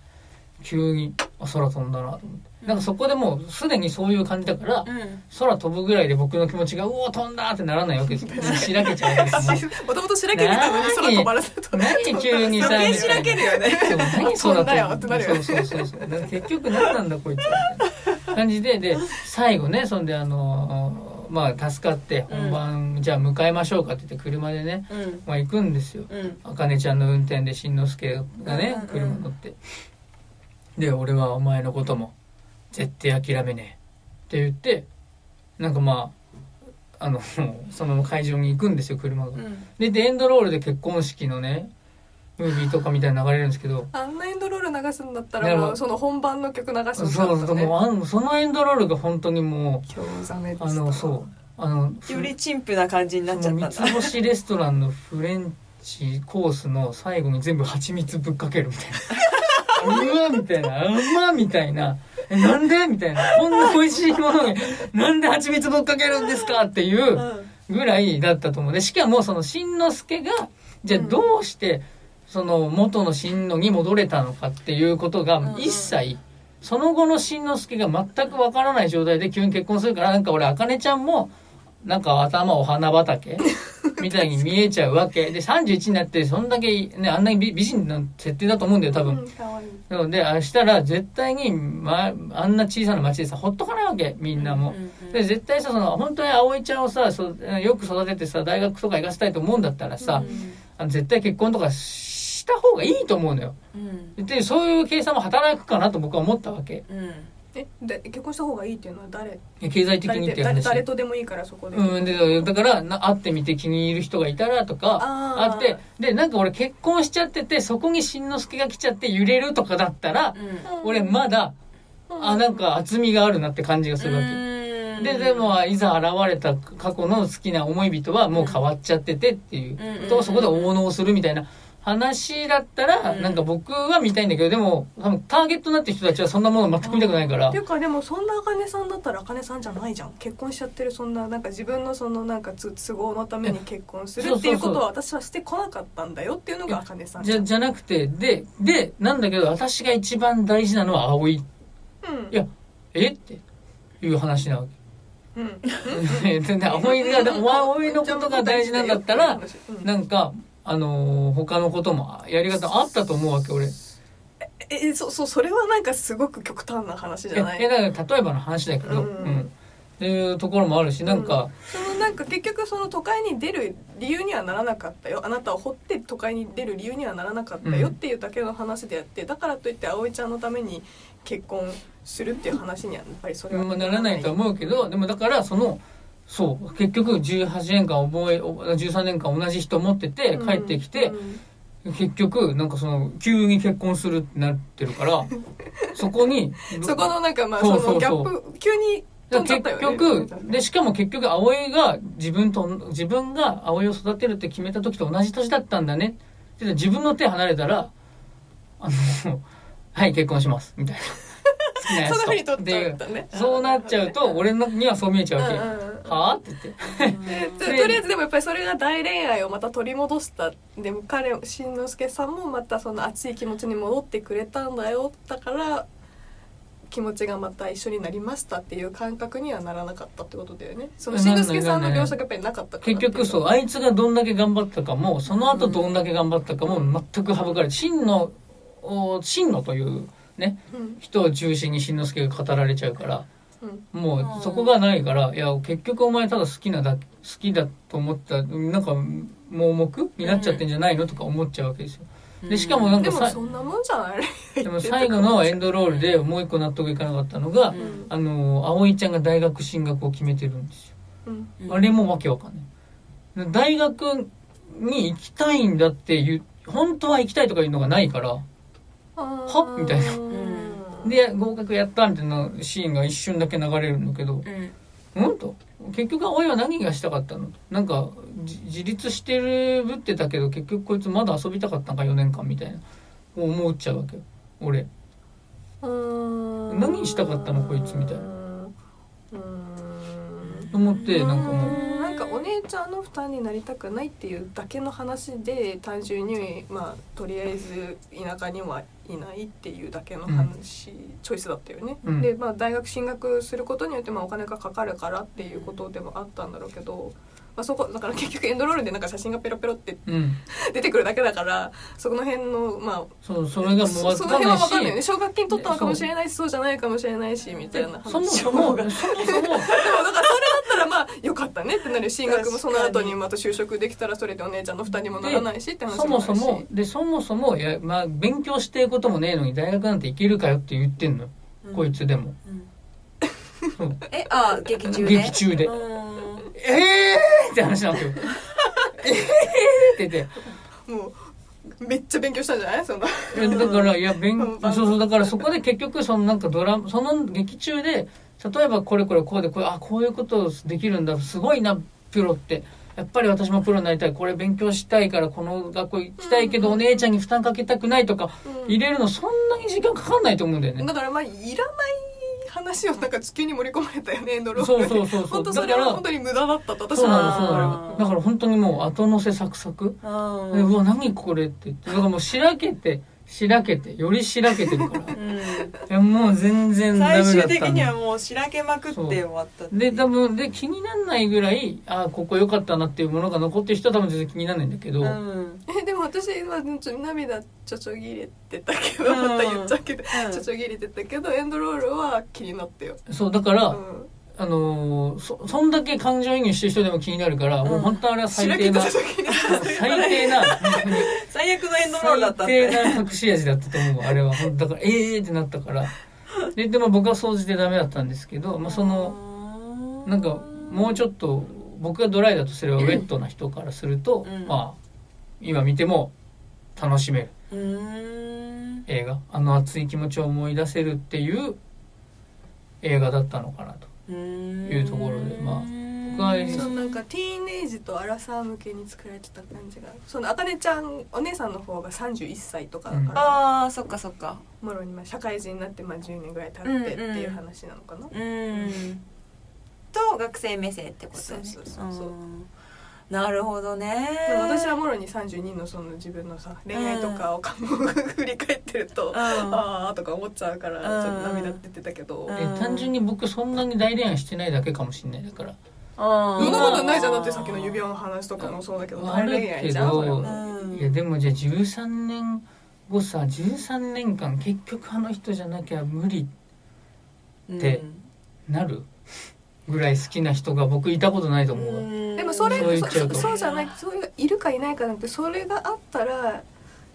急にあ空飛んだなと思ってなんかそこでもうすでにそういう感じだからうん。空飛ぶぐらいで僕の気持ちがうお飛んだってならないわけですよ。しらけちゃう もともとしらけてたのに空飛ばらせると何急に？さ余計しらけるよね。そう何空飛んだよ飛って。なるよねそうそう。そう結局何なんだこいつみたいな感じでで最後ねそんであのまあ助かって本番、じゃあ迎えましょうかって言って車でね、うん。まあ、行くんですよ。うん。あかねちゃんの運転でしんのすけがね、うんうん。車乗って。で俺はお前のことも絶対諦めねえ。って言ってなんかまああの その会場に行くんですよ車が。うん。ででエンドロールで結婚式のねムービーとかみたいなの流れるんですけど。あんなエンドロール流すんだったなるほど。らもうその本番の曲流してそうほしかったね。そうもうあのそのエンドロールが本当にも今日ザメうあのそう。あのより陳腐な感じになっちゃったんだ。その三つ星レストランのフレンチコースの最後に全部蜂蜜ぶっかけるみたいな。うわみたいな。うまみたいなえなんで？みたいな。こんな美味しいものになんで蜂蜜ぶっかけるんですか？っていううん。ぐらいだったと思う。で、しかもその、しんのすけが、じゃあどうして、その、元のしんのに戻れたのかっていうことがん、一切、その後のしんのすけが全くわからない状態で急に結婚するから、なんか俺、あかねちゃんも、なんか頭お花畑みたいに見えちゃうわけ。で、31になって、そんだけ、ね、あんなに美美人な設定だと思うんだよ、多分。うんかわいいなので、あしたら絶対に、ま、あんな小さな町でさ、ほっとかないわけ、みんなも。で、絶対さ、その、本当に葵ちゃんをさ、そよく育ててさ、大学とか行かせたいと思うんだったらさ、あの絶対結婚とかした方がいいと思うのよ。うんで、そういう計算も働くかなと僕は思ったわけ。うんえで結婚した方がいいっていうのは誰？経済的にって話。誰誰とでもいいからそこで、うん、で、だから、な会ってみて気に入る人がいたらとか、あって、で、なんか俺結婚しちゃってて、そこにしんのすけが来ちゃって揺れるとかだったら、俺まだ、あ、なんか厚みがあるなって感じがするわけ。で、でも、いざ現れた過去の好きな思い人はもう変わっちゃっててっていう。うんと、そこで応納するみたいな話だったら、うん。なんか僕は見たいんだけど、でも、多分ターゲットになってる人たちはそんなもの全く見たくないから。ってい、うかでもそんなあかねさんだったらあかねさんじゃないじゃん。結婚しちゃってるそんななんか自分のそのなんかつ都合のために結婚するっていうことは私はしてこなかったんだよっていうのがあかねさん。じゃ、じゃなくて、で、で、なんだけど、私が一番大事なのは葵。うん。いや、え？っていう話なわうん。葵が、葵のことが大事なんだったら、うん。なんか、あのー他のこともやり方あったと思うわけ、俺。ええそそうそれはなんかすごく極端な話じゃない？え、えだから例えばの話だけど、ううん。ん。っていうところもあるし、なんか、そのなんか結局その都会に出る理由にはならなかったよ。あなたを掘って都会に出る理由にはならなかったようん。っていうだけの話であってだからといって葵ちゃんのために結婚するっていう話にはやっぱりそれはまあならないとは思うけど、でもだから、その、そう、結局18年間覚え、13年間同じ人持ってて、帰ってきて、結局、なんかその、急に結婚するってなってるから、そこに、そこのなんかまあそのギャップ急に結局、で、しかも結局、葵が自分と、自分が葵を育てるって決めた時と同じ年だったんだね。で自分の手離れたら、あの、はい、結婚します。みたいな。好きなやつと。そのふうに取っちゃでったねそうなっちゃうと、俺のにはそう見えちゃうわけ。うんうんうん。はぁって言って。でとりあえずでもやっぱりそれが大恋愛をまた取り戻したでも彼しんのすけさんもまたその熱い気持ちに戻ってくれたんだよだから気持ちがまた一緒になりましたっていう感覚にはならなかったってことだよね。そのしんのすけさんの描写がやっぱりなかったから結局そう、あいつがどんだけ頑張ったかも、その後どんだけ頑張ったかも全く省かれて、真の、お真のというね、うん人を中心にしんのすけが語られちゃうから、うん。もうそこがないから、いや、結局お前ただ好きなだ、好きだと思った、なんか、盲目になっちゃってんじゃないの？とか思っちゃうわけですよ。で、しかもなんでかさ、もそんなもんじゃない。でも最後のエンドロールでもう一個納得いかなかったのが、うん。あの、葵ちゃんが大学進学を決めてるんですよ。うん。あれもわけわかんない。大学に行きたいんだっていう、本当は行きたいとかいうのがないから、はみたいな。うん。で、合格やったみたいなシーンが一瞬だけ流れるんだけど、うん。うんと。結局葵は何がしたかったの？なんかじ自立してるぶってたけど結局こいつまだ遊びたかったんか4年間みたいな。思っちゃうわけよ。俺。うん。何したかったのこいつみたいな。うんと思ってなんかもうかお姉ちゃんの負担になりたくないっていうだけの話で単純にまあとりあえず田舎にはいないっていうだけの話、チョイスだったよね。うんでまあ大学進学することによってまあお金がかかるからっていうことでもあったんだろうけど。まあ、そこだから結局エンドロールでなんか写真がペロペロってうん。出てくるだけだからそこの辺のまあそうそれがもうその辺はかんないし。分かんない。よね奨学金取ったのかもしれないしそうじゃないかもしれないしみたいなそも話そも。が そもそも。でもだからそれだったらまあよかったねってなる進学もその後にまた就職できたらそれでお姉ちゃんの負担にもならないしって話そももあるし。そもでそもそもいや、まあ、勉強してることもねえのに大学なんて行けるかよって言ってん。の、こいつでも。そう。えあ劇中で？劇中で。うんええーって話なんですよ。え えーって言って。もうめっちゃ勉強したんじゃない？その。いやだから、いや、勉うんそうそう、だからそこで結局、そのなんかドラマ、その劇中で、例えばこれこれこうで、これ、あ、こういうことできるんだ、すごいな、プロって。やっぱり私もプロになりたい、これ勉強したいから、この学校行きたいけど、お姉ちゃんに負担かけたくないとか、入れるのそんなに時間かかんないと思うんだよね。だからまあいらない話をなんか地球に盛り込まれたよねエンドロール。そうそうそう本当それは本当に無駄だったと私は。だから本当にもう後乗せサクサクでうわ何これって言って。だからもうしらけてしらけてよりしらけてるから。いやもう全然ダメ最だったの終的にはもうしらけまくって終わったで多分で気にならないぐらいあここ良かったなっていうものが残ってる人は多分全然気にならないんだけど、うん。えでも私はちょっと涙ちょちょぎれてたけどうん。また言っちゃうけどうん。ちょちょぎれてたけどエンドロールは気になったよ。そうだから、うんあのーそそんだけ感情移入してる人でも気になるから、もう本当あれはし最低な最低な 最悪のエンドロールだった最低な隠し味だったと思うあれは。本当だからええーってなったから。ででも僕は掃除でダメだったんですけど、まあ、そのなんかもうちょっと僕がドライだとすればウェットな人からすると、うん。まあ今見ても楽しめる。映画。あの熱い気持ちを思い出せるっていう映画だったのかなというところでまあ僕はそうなんかティーンエイジとアラサー向けに作られてた感じがそのあかねちゃんお姉さんの方が31歳とかだから、ああそっかそっか。もろにまあ社会人になってまあ10年ぐらい経ってっていう話なのかな、うん。と学生目線ってことだね。そうそうそうそうんな。るほどね。でも私はもろに32のその自分のさ恋愛とかをかも 振り返ってると、うん。ああとか思っちゃうからうん。ちょっと涙出てたけど、うん。え単純に僕そんなに大恋愛してないだけかもしれないだから。あそんなことないじゃん。だってさっきの指輪の話とかもそうだけど大ある恋愛じゃん。いやでもじゃあ13年後さ13年間結局あの人じゃなきゃ無理ってなる？ぐらい好きな人が僕いたことないと思うわ、でもそれそう言っちゃうと。そそうじゃない。そういういるかいないかなんてそれがあったら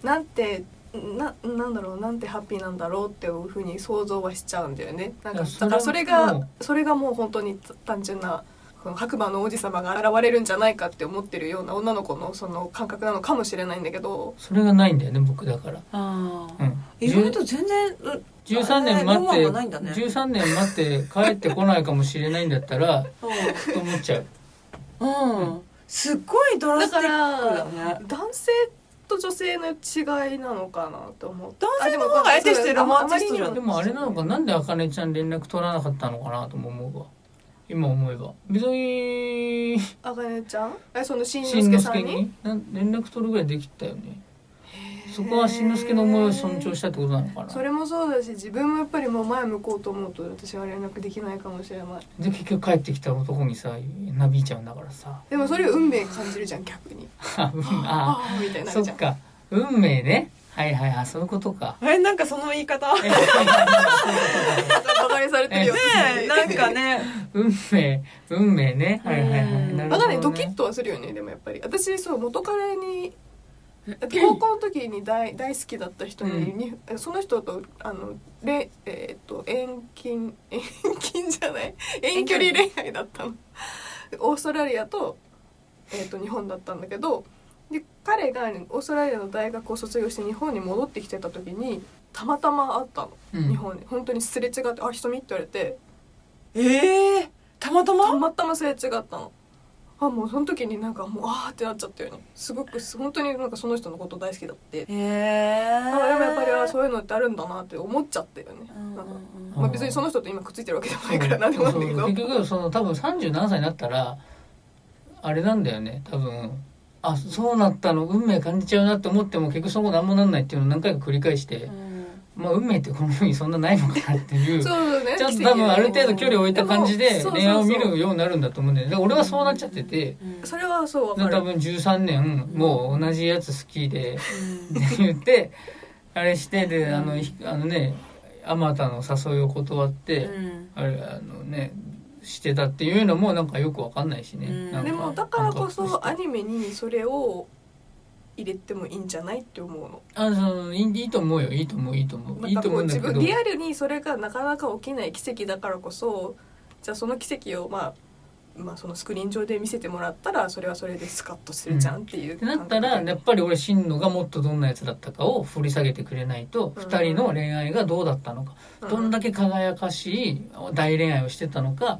なんてななんだろうなんてハッピーなんだろうっていうふうに想像はしちゃうんだよね。なんかだからそれがそれがもう本当に単純なこの白馬の王子様が現れるんじゃないかって思ってるような女の子のその感覚なのかもしれないんだけど。それがないんだよね僕だから、ああうん、意外と全然う13年待っないんだね。て、13年待って帰ってこないかもしれないんだったらと思っちゃう。うん、うん、すっごいドラだかスティックだらね男性と女性の違いなのかなと思って。男性の方が得てしてロマンチストじゃん。でもあれなのかなんであかねちゃん連絡取らなかったのかなとも思うわ今思えば。別に。あかねちゃん？えそのしんのすけさんに？連絡取るぐらいできたよね。そこはしんのすけの思いを尊重したってことなのかな。それもそうだし自分もやっぱりもう前向こうと思うと私は連絡できないかもしれない。で結局帰ってきた男にさなびいちゃうんだからさ。でもそれ運命感じるじゃん逆に。あうんあみたいになそっか。運命ねはいはいはいそういうことか。えなんかその言い方。ねバカにされてるよえなんかね。運命運命ね。はいはいはい。うん。なるバカね。ほどねドキッとはするよねでもやっぱり。私そう元彼に高校の時に大大好きだった人に,に、その人とあのれえーっと遠近遠近じゃない？遠距離恋愛だったの。オーストラリアと,、えーっと日本だったんだけどで彼がオーストラリアの大学を卒業して日本に戻ってきてた時にたまたま会ったの、うん。日本に。本当にすれ違って「あ瞳」って言われて。ええたまたま？たまたますれ違ったの。あもうその時になんかもうあーってなっちゃったよね。すごく本当になんかその人のこと大好きだって。へえだからでもやっぱりあーそういうのってあるんだなって思っちゃったよね。うんなんか、うん。まあ、別にその人と今くっついてるわけでもないからなんでもなんだけど。そう結局その多分37歳になったらあれなんだよね。多分あそうなったの？運命感じちゃうなって思っても結局そこ何もなんないっていうのを何回か繰り返して、まあ運命ってこの世にそんなないのかなっていう そうね。ちょっと多分ある程度距離を置いた感じで恋愛を見るようになるんだと思うんだよね。で俺はそうなっちゃっててそれはそう多分13年もう同じやつ好きでって言ってあれしてであのひあのねあまたの誘いを断って、あれあのねしてたっていうのもなんかよくわかんないしね、うん。でもだからこそアニニメにそれを入れてもいいんじゃないって思うの。あそのいいいいと思うよ。いいと思ういいと思ういいと思うんだけど。自分リアルにそれがなかなか起きない奇跡だからこそじゃあその奇跡をまあまあそのスクリーン上で見せてもらったらそれはそれでスカッとするじゃんっていうってなったらやっぱり俺真野がもっとどんなやつだったかを掘り下げてくれないとうん。二人の恋愛がどうだったのか、どんだけ輝かしい大恋愛をしてたのか、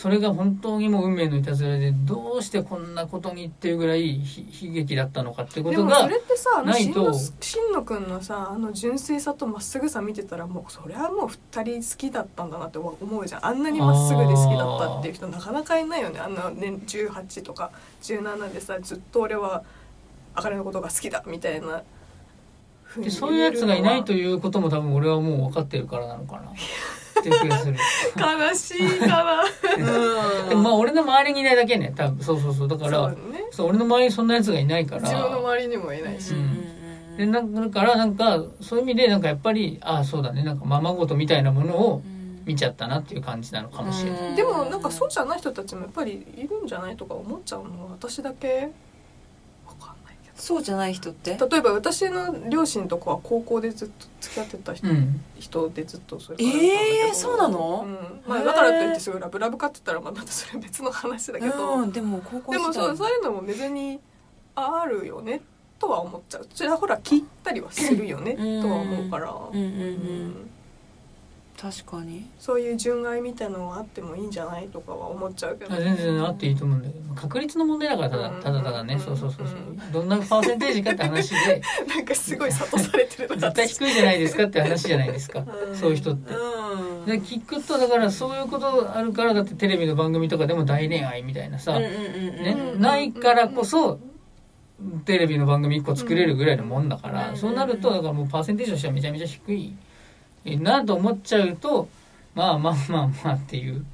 それが本当にもう運命のいたずらでどうしてこんなことにっていうぐらいひ悲劇だったのかってことがでもそれってさあのないと。新野くんのさあの純粋さとまっすぐさ見てたらもうそれはもう二人好きだったんだなって思うじゃん。あんなにまっすぐで好きだったっていう人なかなかいないよね。あんな、ね、18とか17でさずっと俺は茜のことが好きだみたいなふでそういうやつがいないとういうことも多分俺はもう分かってるからなのかな っていう気がする。悲しいかな。うん。でもまあ俺の周りにいないだけね。多分そうそうそう。だかそうらそう俺の周りにそんなやつがいないから。自分の周りにもいないし、うん。でなんだからなんかそういう意味でなんかやっぱりああそうだね。なんかままごとみたいなものを見ちゃったなっていう感じなのかもしれない、でもなんかそうじゃない人たちもやっぱりいるんじゃないとか思っちゃうのは私だけそうじゃない人って？ど例えば私の両親とかは高校でずっと付き合ってた人,、うん。人でずっとそれからだったんだけど。えーそうなの？うん。まあ、だからといってすごいラブラブかって言ったらまたそれは別の話だけど、うんでも高校でもそううそういうのも別にあるよねとは思っちゃう。それはほら聞いたりはするよねうん。とは思うから、うんうんうん。うん確かに。そういう純愛みたいなのがあってもいいんじゃないとかは思っちゃうけど、全然あっていいと思うんだけど確率の問題だからただうんただただねうん。そうそうそうそう。どんなパーセンテージかって話で。なんかすごい諭されてるな。絶対低いじゃないですかって話じゃないですか。うん。そういう人って。うん。で聞くとだからそういうことあるからだってテレビの番組とかでも大恋愛みたいなさ、うんうんうんうん。ねうんないからこそテレビの番組1個作れるぐらいのもんだから、うん。そうなるとだからもうパーセンテージとしてはめちゃめちゃ低いなと思っちゃうとまあまあまあまあっていう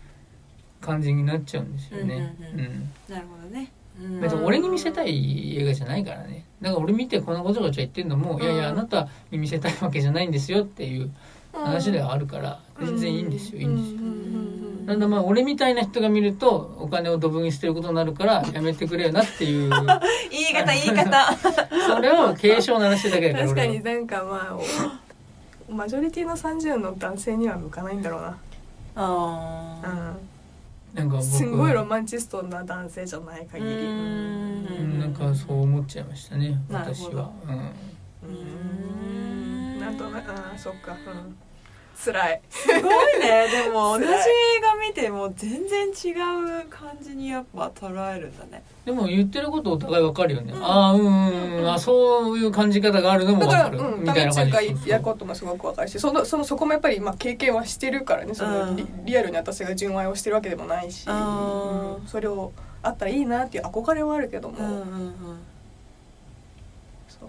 感じになっちゃうんですよね。うんうんうん。なるほどね。うん。別に俺に見せたい映画じゃないからね。だから俺見てこんなごちゃごちゃ言ってんのも、いやいやあなたに見せたいわけじゃないんですよっていう話ではあるから、全然いいんですよ、いいんですよ。んただまあ俺みたいな人が見るとお金をドブに捨てることになるからやめてくれよなっていう。言い方言い方。それを警鐘を鳴らしてるだけだから確かになんかまあマジョリティの30の男性には向かないんだろうな、ああなんか僕すんごいロマンチストな男性じゃない限り。ううんなんかそう思っちゃいましたねなるほど。私は、うん、うん。なんとなくああそっか。うん辛い。すごいね。でも同じ映画見ても全然違う感じにやっぱ捉えるんだね。でも言ってることお互いわかるよね、うん。ああうんうんうん。あそういう感じ方があるのもだから、わかる、うん、みたいな感じ。やることもすごくわかるしそのそのそこもやっぱり、まあ、経験はしてるからね。その、うん。リリアルに私が純愛をしてるわけでもないし、それをあったらいいなっていう憧れはあるけども、うんうんうん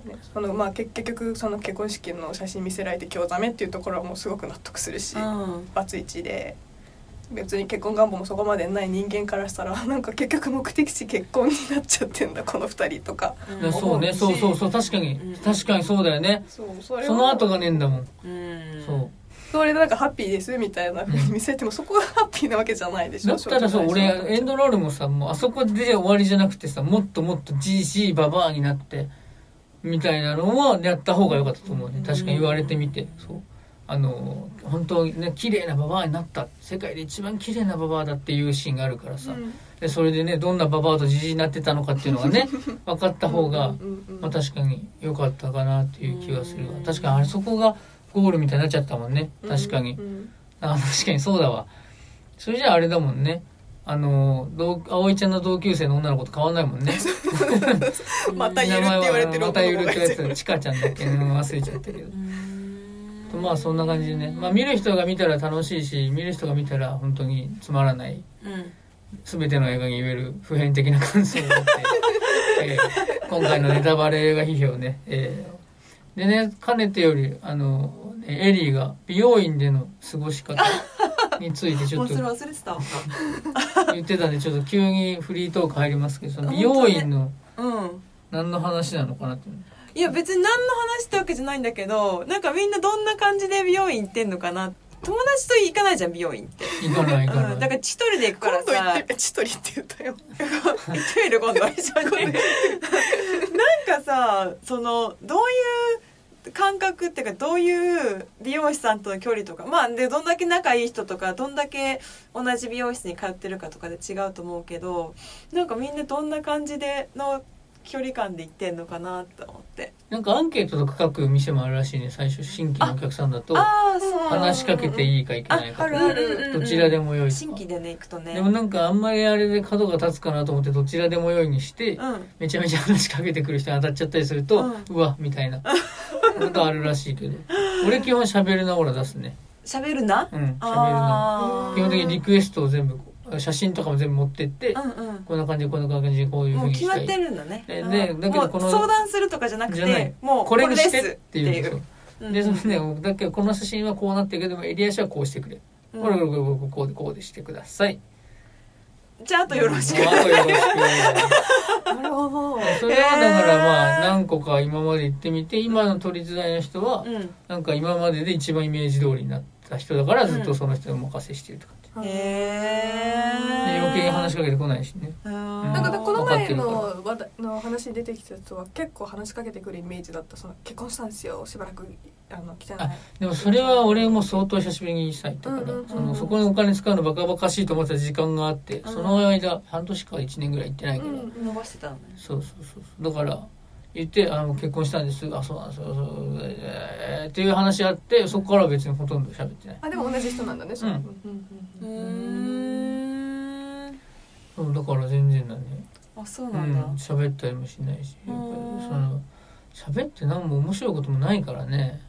そうね、そのまあ結結局その結婚式の写真見せられて今日ダメっていうところはもうすごく納得するし、うん。バツイチで。別に結婚願望もそこまでない人間からしたら なんか結局目的地結婚になっちゃってんだこの二人とか。いやそうね。そうそうそう。確かに、うん。確かにそうだよね。そうそれその後がねえんだもん、うん。そう。それでなんかハッピーですみたいなふうに見せてもそこがハッピーなわけじゃないでしょだったらそう俺エンドロールもさもうあそこで終わりじゃなくてさもっともっと GC ババアになってみたいなのをやった方が良かったと思うね。確かに言われてみて。そう。あの本当にね綺麗なババアになった世界で一番綺麗なババアだっていうシーンがあるからさ、でそれでねどんなババアとジジイになってたのかっていうのがね分かった方が、まあ、確かに良かったかなっていう気がするわ。うん確かにあれそこがゴールみたいになっちゃったもんね。確かに、あ確かにそうだわ。それじゃああれだもんねあの同葵ちゃんの同級生の女の子と変わんないもんね。またゆるって言われてるまたゆるってや男の子がいてつちかちゃんだっけうん忘れちゃったけど。うん。まあそんな感じでね、まあ、見る人が見たら楽しいし見る人が見たら本当につまらない。うん。全ての映画に言える普遍的な感想を持って、えー今回のネタバレ映画批評ね、えーでねかねてよりあのエリーが美容院での過ごし方 についてちょっともうそれ忘れてた言ってたんでちょっと急にフリートーク入りますけどその美容院のうん。何の話なのかなっていや別に何の話ってわけじゃないんだけどなんかみんなどんな感じで美容院行ってんのかな友達と行かないじゃん美容院って、行かない行かない、うん、だから一人で行くから今度言さって千鳥って言ったよ。行ってみる今度。一緒になんかさそのどういう感覚っていうかどういう美容師さんとの距離とか。まあでどんだけ仲いい人とかどんだけ同じ美容室に通ってるかとかで違うと思うけどなんかみんなどんな感じでの距離感で行ってんのかなって思って。なんかアンケートとか書く店もあるらしいね。最初新規のお客さんだと。話しかけていいかいけないかどちらでもよい新規でね行くとね。でもなんかあんまりあれで角が立つかなと思ってどちらでもよいにしてうん。めちゃめちゃ話しかけてくる人に当たっちゃったりすると、ううんわみたいな。ことあるらしいけど。俺基本喋るなオーラ出すね。喋るな？うん喋るな。基本的にリクエストを全部写真とかも全部持ってって、うんうん。こんな感じこんな感じでこういうふもう決まってるんだね。でうん。でだけどこの相談するとかじゃなくてもうこれにしてですっていう。んですようんでそのねだけどこの写真はこうなってるけども襟足はこうしてくれ、うん。これこれこれこうでこうでしてくださいじゃああとよろしくあとよろしなるほどくそれはだからまあえー何個か今まで行ってみて今の都立大の人はうんなんか今までで一番イメージ通りになった人だからずっとその人にお任せしてるとかへでえ余計に話しかけてこないしね。ななんかこの前の話題の話に出てきた人は結構話しかけてくるイメージだった。その結婚したんですよ。しばらくあの来てないでもそれは俺も相当久しぶりにさ行ったから、うんうんうんそのそこにお金使うのバカバカしいと思ってた時間があって、うん。その間半年か1年ぐらい行ってないから、うん。伸ばしてたのね。そうそうそうそう。だから言ってあの結婚したんです。あそうなんです。よそうえーっていう話あってそこからは別にほとんど喋ってない。あでも同じ人なんだねうん。ううんーんそうだから全然だね。あそううなんだ。ん喋ったりもしないしその喋って何も面白いこともないからね。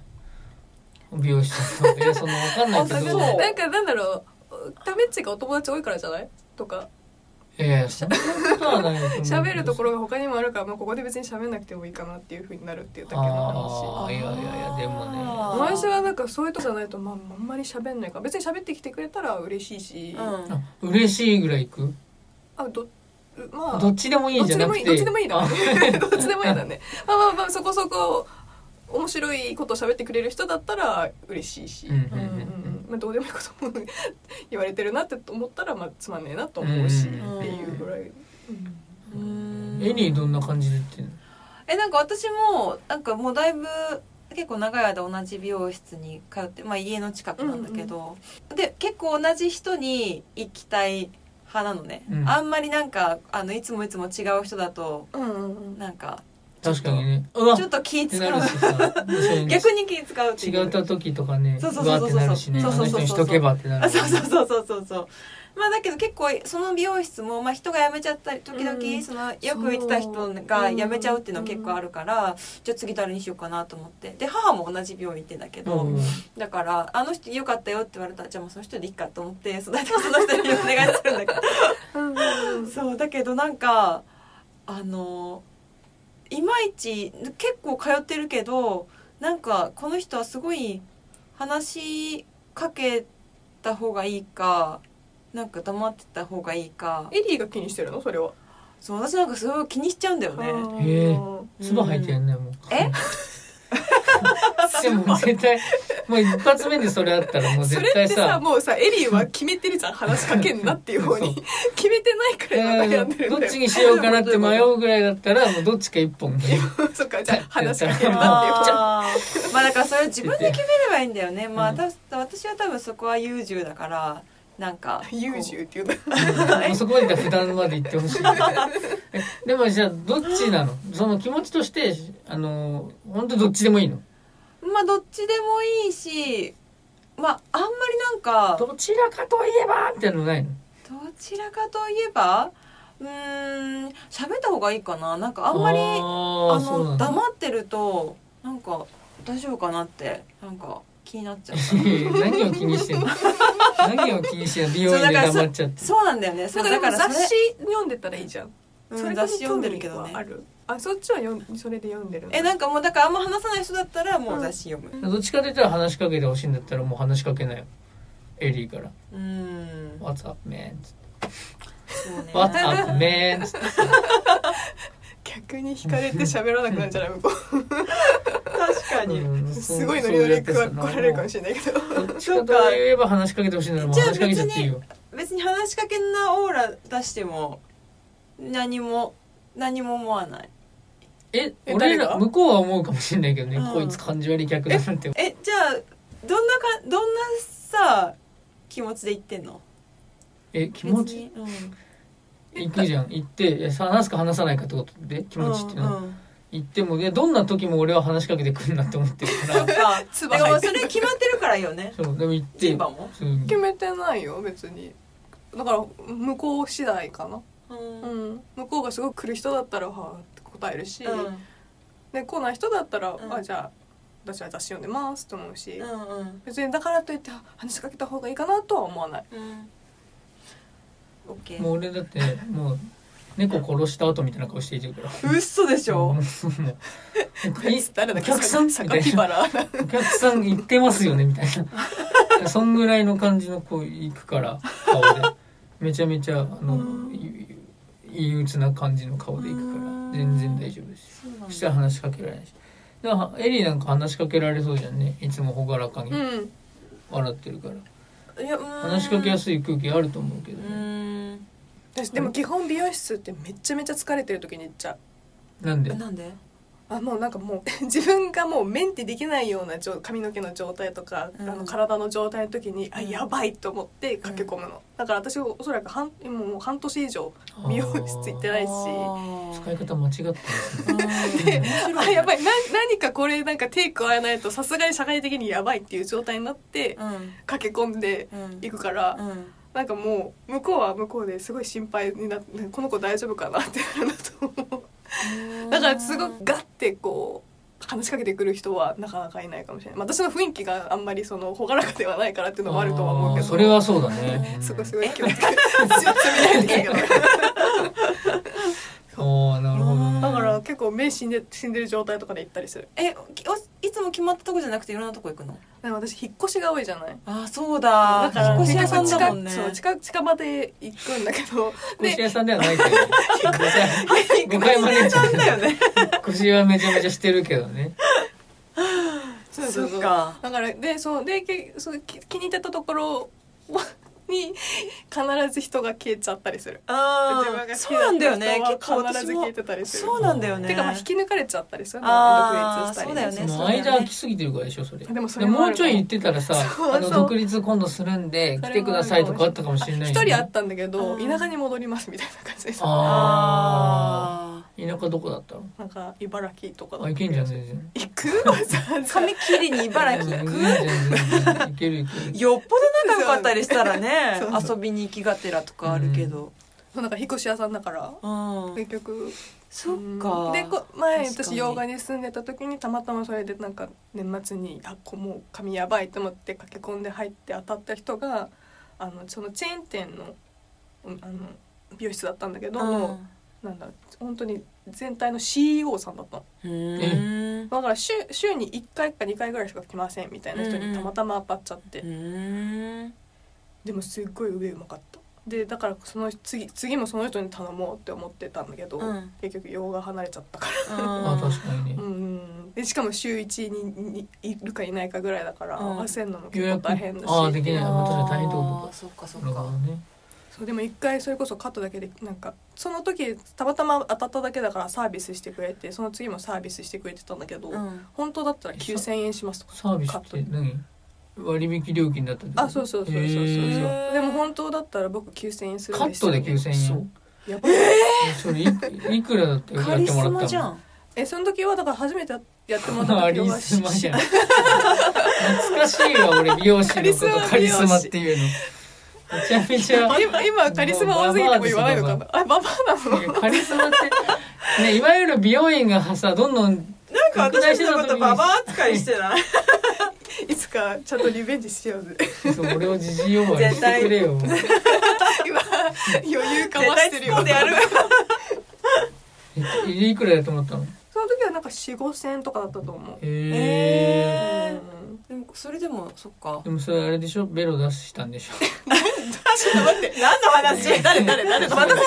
美容師さんといやそんな分かんないけど。あそう。なんかなんだろう。タメッチがお友達多いからじゃない？とかいやいやそんな喋るところが他にもあるから、まあ、ここで別に喋んなくてもいいかなっていうふうになるっていうだけの話。いやいやいやでもね。あー。私はなんかそういうとこじゃないと、まあ、あんまり喋んないから別に喋ってきてくれたら嬉しいし、うんあ嬉しいぐらい行く？あどまあどっちでもいいじゃなくてどっちでもい？いどっちでもいいだあ どっちでもいいだね。まあまあまあそこそこ面白いこと喋ってくれる人だったら嬉しいし、うんうんうんまあ、どうでもいいことも言われてるなって思ったら、まあ、つまんねえなと思うし、うん。っていうぐらい、うーんエリーどんな感じで言ってんの？えなんか私もなんかもうだいぶ結構長い間同じ美容室に通って、まあ、家の近くなんだけど、で結構同じ人に行きたい派なのね、うん。あんまりなんかあのいつもいつも違う人だとうんうんうん。なんか確かにね。うわ。ちょっと気使う。逆に気使うって違った時とかねそうそうそうそうそう。そうそうの人にしとけばってなるあそうそうそうそうそうそう。まあだけど結構その美容室も、まあ、人が辞めちゃったり時々、うん。そのよく行ってた人が辞めちゃうっていうの結構あるから、じゃあ次誰にしようかなと思って。で母も同じ病院行ってんだけど、うん。だからあの人よかったよって言われたらじゃあもうその人でいいかと思ってそう大体その人にお願いするんだけど。そうだけどなんかあのいまいち結構通ってるけどなんかこの人はすごい話しかけた方がいいかなんか黙ってた方がいいか。エリーが気にしてるの？それは。そう私なんかすごい気にしちゃうんだよね。へえ。うん。唾吐いてやんねもうえ？でも絶対もう一発目でそれあったらもう絶それってさ対さもうさエリーは決めてるじゃん話しかけんなっていう方に。決めてないからえ悩んでるんだよ。ーどっちにしようかなって迷うぐらいだったらもうどっちか一本 そっかじゃあ話しかけるなっていうまあだからそれ自分で決めればいいんだよね。まあ私は多分そこは優柔だからなんか 優柔っていうんだもうそこまで普段まで行ってほしい。えでもじゃあどっちなの？その気持ちとしてあの本当どっちでもいいの？まあどっちでもいいしまああんまりなんかどちらかといえばってのないの？どちらかといえばうーん喋った方がいいかな。なんかあんまりあの黙ってるとなんか大丈夫かなって。なんか気になっちゃう。いやいや何を気にしてんの？何を気にしてんの？美容院で黙っちゃって。そうなんだよね。だからそれ誌読んでたらいいじゃん。うんそれ雑誌読んでるけどね。ある？あそっちは読んそれで読んでるの？えなんかもうだからあんま話さない人だったらもう雑誌読む。どっちかといったら話しかけてほしいんだったらもう話しかけなよ。エリーから。うーん「What's up man」そうね。What's up man つって。逆に惹かれて喋らなくなるんじゃない向こ確かに、うんすごいノリノリ来られるかもしれないけど。どっちか。といえば話しかけてほしいならもう話しかけちゃっていいよ。別に話しかけんなオーラ出しても何も何も思わない。ええ俺ら向こうは思うかもしれないけどね、うん。こいつ感じ悪い客だなんて。えじゃあどんなかどんなさ気持ちで言ってんの？え気持別ちにうん。行くじゃん。行って話すか話さないかってことで気持ちっていうのは、うんうん行ってもいやどんな時も俺は話しかけてくるなって思ってるから。あ唾だから吐いてる。それ決まってるからいいよね。そうでも行って。も。うん。決めてないよ別に。だから向こう次第かな。うん。うん。向こうがすごく来る人だったらはあって答えるし、うん。で来ない人だったら、うん。あじゃあ私は雑誌読んでますと思うし、うんうん。別にだからといってあ話しかけた方がいいかなとは思わない。うん。オッケーもう俺だってもう猫殺した後みたいな顔していてるから。嘘でしょ？誰だ？お客さん？みたい榊な。原お客さん行ってますよね？みたいな。そんぐらいの感じの子行くから顔で。めちゃめちゃあの陰鬱な感じの顔で行くから全然大丈夫ですそしたら話しかけられないし。だからエリーなんか話しかけられそうじゃんね？いつも朗らかに。うん。笑ってるから。いや話話しかけやすい空気あると思うけどうねん私でも基本美容室ってめちゃめちゃ疲れてる時に行っちゃう。なんで？なんで？あもうなんかもう 自分がもうメンテできないような状髪の毛の状態とか、うん。あの体の状態の時にあうん。やばいと思って駆け込むの、だから私おそらく半もう半年以上美容室行ってないし。使い方間違ってますね。あやばい。な何かこれなんか手加えないとさすがに社会的にやばいっていう状態になってうん。駆け込んでうん。いくから、うんなんかもう向こうは向こうですごい心配になってこの子大丈夫かなってなると思う。だからすごくガッてこう話しかけてくる人はなかなかいないかもしれない、まあ私の雰囲気があんまりその朗らかではないからっていうのもあるとは思うけど。それはそうだね。すごいすごい気をつけて。強めないけ なるほどねだから結構目死んで死んでる状態とかで行ったりする。えきおいつも決まったとこじゃなくていろんなとこ行くの？でも私引っ越しが多いじゃない。あそうだ。だから引っ越し屋さんだもんね。そう近近場で行くんだけど。引っ越し屋さんではないけど。誤解招いちゃうだよね。引っ越しはめちゃめちゃしてるけどね。そうそうそう。だからでそうでけそうき気に入ってたところに必ず人が消えちゃったりする。ああそうなんだよね。結構必ず消えてたりする。そうなんだよね。てかまあ引き抜かれちゃったりするの。独立したりそうだよね。間空きすぎてるからでしょそれ。でもそれもうちょい言ってたらさあの独立今度するんで来てくださいとかあったかもしれない一人あったんだけどう。ん田舎に戻りますみたいな感じでさあああ田舎どこだったの？なんか茨城とかだあいけんじゃん全然。行く？髪切りに茨城行く？全然全然いけるいけるよっぽど仲良かったりしたらね 遊びに行きがてらとかあるけど。そうなんか引っ越し屋さんだからうん。結局。そっか。でこ前私洋画に住んでた時にたまたまそれでなんか年末にあこもう髪やばいと思って駆け込んで入って当たった人があのそのチェーン店のうんあの美容室だったんだけど、うんなんだ本当に全体の CEO さんだったの。うん。だから週週に1回か2回ぐらいしか来ませんみたいな人にたまたま当たっちゃって、うんでもすっごい上うまかった。でだからその次次もその人に頼もうって思ってたんだけど、うん。結局洋画離れちゃったかあ確かにうんうん、でしかも週1ににいるかいないかぐらいだから、うん。合わせるのも予結構約大変だし。ああできない。あ確かに大変ってことかそっかそっか。どねそうでも一回それこそカットだけでなんかその時たまたま当たっただけだからサービスしてくれてその次もサービスしてくれてたんだけど、うん。本当だったら9,000円しますとかサービスって何割引料金だったあそうそうそうそうそう。そうでも本当だったら僕9,000円するんですよ、カットで9000円。やばい。それいくいくらだってやってもらったじゃんえその時はだから初めてやってもらった時は懐かしいわ俺美容師のこと。カリスマっていうのめちゃめちゃ今今カリスマ多すぎても言わないのかな？あババアなの？カリスマって、ね、いわゆる美容院がさどんどんなんか私のことババア扱いしてない？いつかちゃんとリベンジしようぜ。そう俺をじじい呼ばわりしてくれよ 今余裕かましてるよ。やる。えいくらやってもらったの？へその時はなんか4 5千円とかだったと思う。ええでもそれでもそっか。でもそれあれでしょ？ベロ出したんでしょ？ちょっと待って何の話？誰誰誰ままたたそ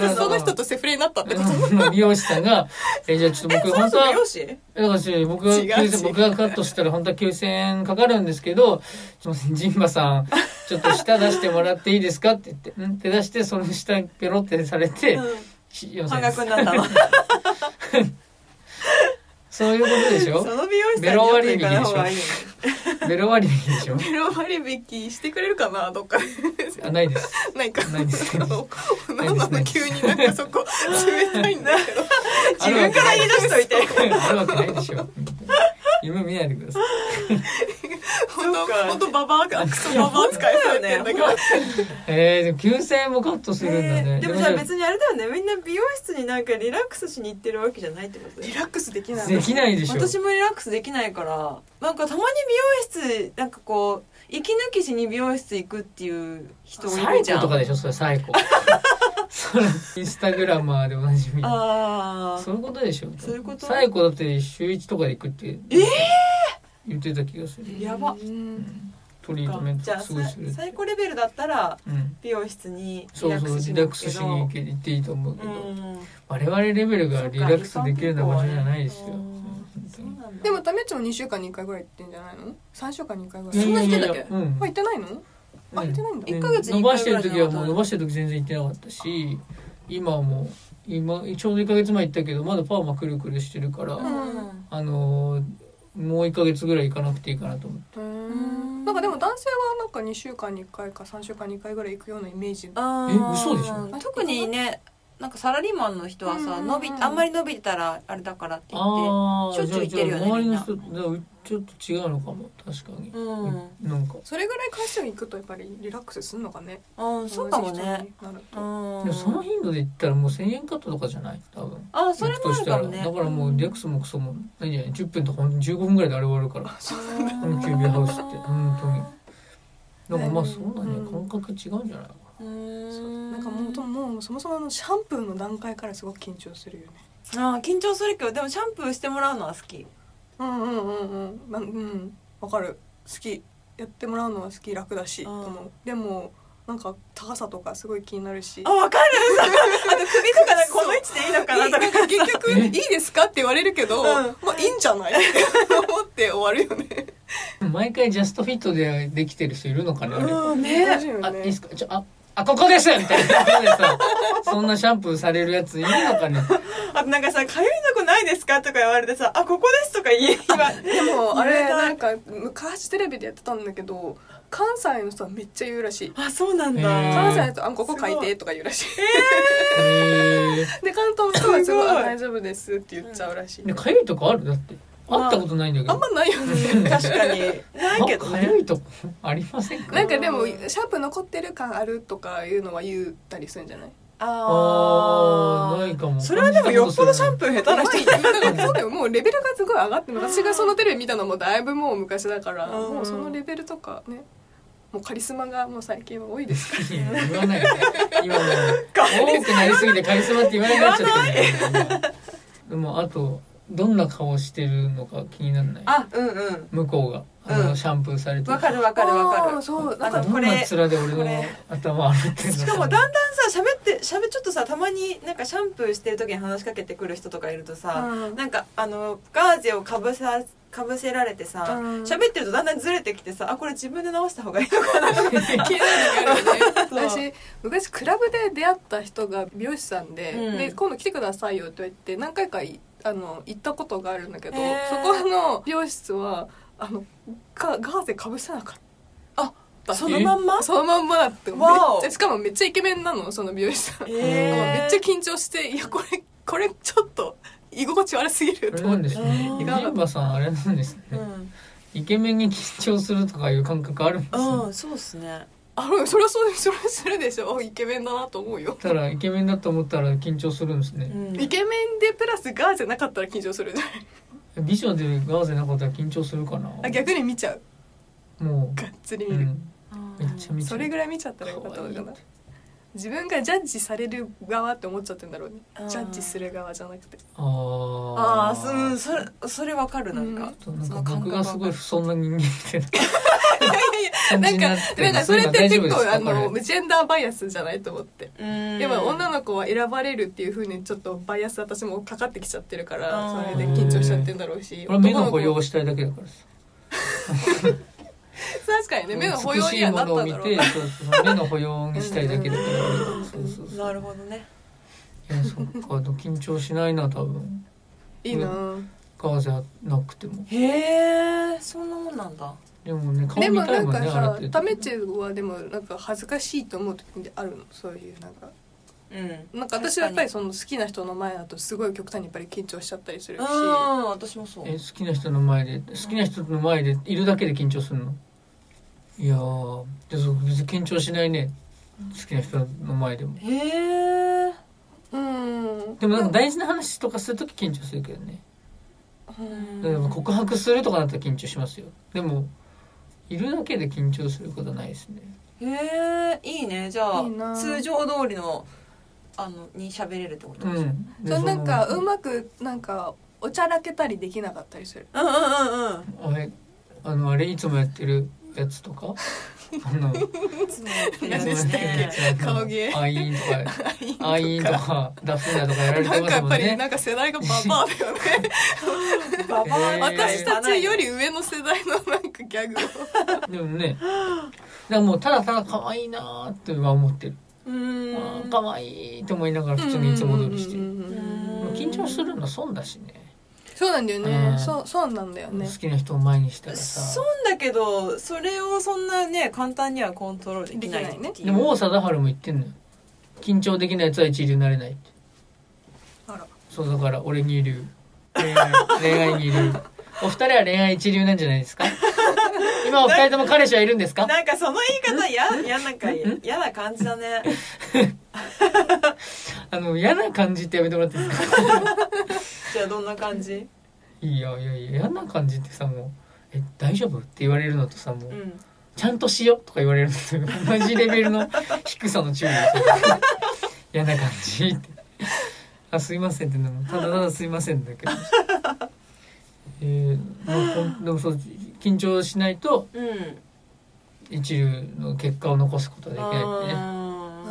の話その人とセフレになったってこと。美容師さんが「えじゃあちょっと僕本当は美容師？だからし僕が違うし。9000僕がカットしたら本当は9000円かかるんですけど「すいませんジンバさんちょっと下出してもらっていいですか?」って言って「うん」って出してその下ペロってされて、し4000円半額になったの そういうことでしょ？その美容師さんにベロよく割引でしょ行かない方がいいよベロ割引でしょ？ベロ割引してくれるかな？どっかで。あないです。ないか。ないです。なの急になんかそこ 冷たいんだけど。自分から言い出しといて。あるわけないでしょ夢見ないでください。本当本当ババアがクソババア使いされてんだけど。えー、でも9000円もカットするんだね、えーでもじゃあ別にあれだよね。みんな美容室になんかリラックスしに行ってるわけじゃないってこと。リラックスできないできないでしょ。私もリラックスできないから。なんかたまに美容室なんかこう息抜きしに美容室行くっていう人いるじゃん。コとかでしょ？それサイコ。そ れインスタグラマーでおなじみ。ああそういうことでしょ。そういうこと？サイコだって週一とかで行くってえー！言ってた気がする、やば。うん。トリートメンじゃあトすごいするサイコレベルだったらうん。美容室にリそうそうラックスしリラックスしに行くけどに行け行っていいと思うけど、うん。我々レベルがリラックスできるような場所じゃないですよ、うん本当に。そうなんだ。でもタメッチも2週間に1回ぐらい行ってんじゃないの？3週間に1回ぐらい。そんな行ってんだっけうん。あ行ってないの？あ行ってないんだ。一ヶ月に伸ばしてる時はもう伸ばしてる時全然行ってなかったし今はもう今ちょうど1ヶ月前行ったけどまだパーマくるくるしてるから、うん。あのーもう1ヶ月ぐらい行かなくていいかなと思って。んん。なんかでも男性はなんか2週間に1回か3週間に1回ぐらい行くようなイメージ。え嘘でしょ？特にねなんかサラリーマンの人はさうんうんうん。伸びあんまり伸びたらあれだからって言ってああしょっちゅう行ってるよねじゃあ周りの人ちょっと違うのかも確かに、うん。なんか。それぐらい回数行くとやっぱりリラックスするのかね。うんそうかもね。でもその頻度で言ったらもう1000円カットとかじゃない？多分あそれもあるかもね。だからもうリラックスもクソも何じゃない10分とかほんと15分ぐらいであれ終わるから。う。んこのキュービーハウスって。本当に。だからまあうんそうなん。や感覚違うんじゃない？かうんなんかもうともうそもそもあのシャンプーの段階からすごく緊張するよね。あー緊張するけどでもシャンプーしてもらうのは好き。うんうんうんうん。なんうん。わかる。好き。やってもらうのは好き。楽だし、うん。と思う。でもなんか高さとかすごい気になるし。あわかる。あと首とかなんかこの位置でいいのかなとか。結局「いいですか?」って言われるけど、ん。まあいいんじゃないって思って終わるよね。毎回ジャストフィットでできてる人いるのかね。あれうんね。あいいねですか？ちょああここですみたいな。ことでさそんなシャンプーされるやついるのかね。あとなんかさ「かゆいとこないですか?」とか言われてさ「あここです」とか言え今。でもあれなんか昔テレビでやってたんだけど関西の人はめっちゃ言うらしい。あそうなんだ。関西の人あここ書いてとか言うらしい。で関東の人はすごい大丈夫ですって言っちゃうらしい。でかゆいとこある？だって会ったことないんだけど。あんまないよね。確かに。ないけどね。ゆいとこ。ありませんかなんかでもシャンプー残ってる感あるとかいうのは言ったりするんじゃない？あーないかも。それはでもよっぽどシャンプー下手な人いるだからそうだよもうレベルがすごい上がってる私がそのテレビ見たのもだいぶもう昔だから、うん。もうそのレベルとかねもうカリスマがもう最近は多いですから。言わない。で今もう多くなりすぎてカリスマって言わなくなっちゃってるんだよでもあとどんな顔してるのか気にならない？あうんうん。向こうが。あの、うんシャンプーされてわかるわかるわかあーるそうなんかあのこれ。どんな面で俺の頭洗ってんのしかもだんだんさ喋って喋ちょっとさたまになんかシャンプーしてる時に話しかけてくる人とかいるとさ、うんなんかあのガーゼをかぶさかぶせられてさうん喋、ってるとだんだんずれてきてさあこれ自分で直した方がいいのかなとになるよねそう私昔クラブで出会った人が美容師さんで,、うんで今度来てくださいよって言って何回かいあの行ったことがあるんだけど、へー。そこの美容室はあのガガーゼかぶせなかった。あそのまんま？そのまんまだってめしかもめっちゃイケメンなのその美容師さん、へーめっちゃ緊張していやこれこれちょっと居心地悪すぎると思って。ですね。うん。ジンバさんあれなんですね、うん、イケメンに緊張するとかいう感覚あるんですね、うん、そうっすねあそれはそうそれはするでしょ。イケメンだなと思うよ。ただイケメンだと思ったら緊張するんですね、うん。イケメンでプラスガーゼなかったら緊張するじゃない？美女でガーゼなかったら緊張するかな。あ逆に見ちゃう。もがっつりう、見る、うん、めっちゃ見ちゃう。それぐらい見ちゃったらよかったのかな自分がジャッジされる側って思っちゃってんだろう。ねジャッジする側じゃなくて。あああそーうんそれそれわかるなんか、なんかその僕がすごい不遜な人間みたいな。なんかなんかそれって結構あのめジェンダーバイアスじゃないと思って。うん。でも女の子は選ばれるっていうふうにちょっとバイアス私もかかってきちゃってるからそれで緊張しちゃってんだろうし俺目の保養をしたいだけだからさ 確かにね目の保養にはなったんだろう。美しいものを見て そうそう目の保養にしたいだけだから。うん。そうそうそうなるほどね。いやそっか緊張しないな多分。いいな。ガーゼなくても。へえそんなもんなんだ。でもね顔でも見たないんかもんね洗っさてるタメチェはでもなんか恥ずかしいと思う時ってあるの？そういうなんか。うん。なんか私はやっぱりその好きな人の前だとすごい極端にやっぱり緊張しちゃったりするし。うん私もそう。え好きな人の前で好きな人の前でいるだけで緊張するの？いやーでそう別に緊張しないね。好きな人の前でも。へえうん。でもなんか大事な話とかするとき緊張するけどね。例えば告白するとかだったら緊張しますよ。でもいるだけで緊張することはないですね。へえいいね。じゃあいいな。通常通りのあのに喋れるってことでしょうん。でそうなんかそうまくなんかおちゃらけたりできなかったりする？うんうんうんうん。あれあのあれいつもやってるやつとか？あのいつもやってるやつですね顔芸。アイーンとかアイーンとか。ダフーナとかやられてなんかやっぱりますもんねなんか世代がババアだよね。ババアえー私たちより上の世代のなんかギャグを。でもねだからもうただただ可愛いなーっては思ってる。うん。可愛いと思いながら普通にいつも通りしてる。緊張するの損だしねそうなんだよね。うん。そうそうなんだよね。好きな人を前にしたらさ。そうだけどそれをそんなね簡単にはコントロールできないできないね。でも王貞治も言ってんのよ。緊張できないやつは一流になれないって。あら。そうだから俺にいる恋愛恋愛にいるお二人は恋愛一流なんじゃないですか？今お二人とも彼氏はいるんですか？なんかその言い方ややなん？か嫌な感じだね。あの嫌な感じってやめてもらっていいですか？じゃあどんな感じ？いいよいやいや嫌な感じってさもう「え大丈夫?」って言われるのとさもう、うん。ちゃんとしようとか言われるのと同じレベルの低さの注意嫌な感じって。あすいませんっての。もただただすいませんだけどえー、もうほんでもそう緊張しないとうん一流の結果を残すことができないってね。あ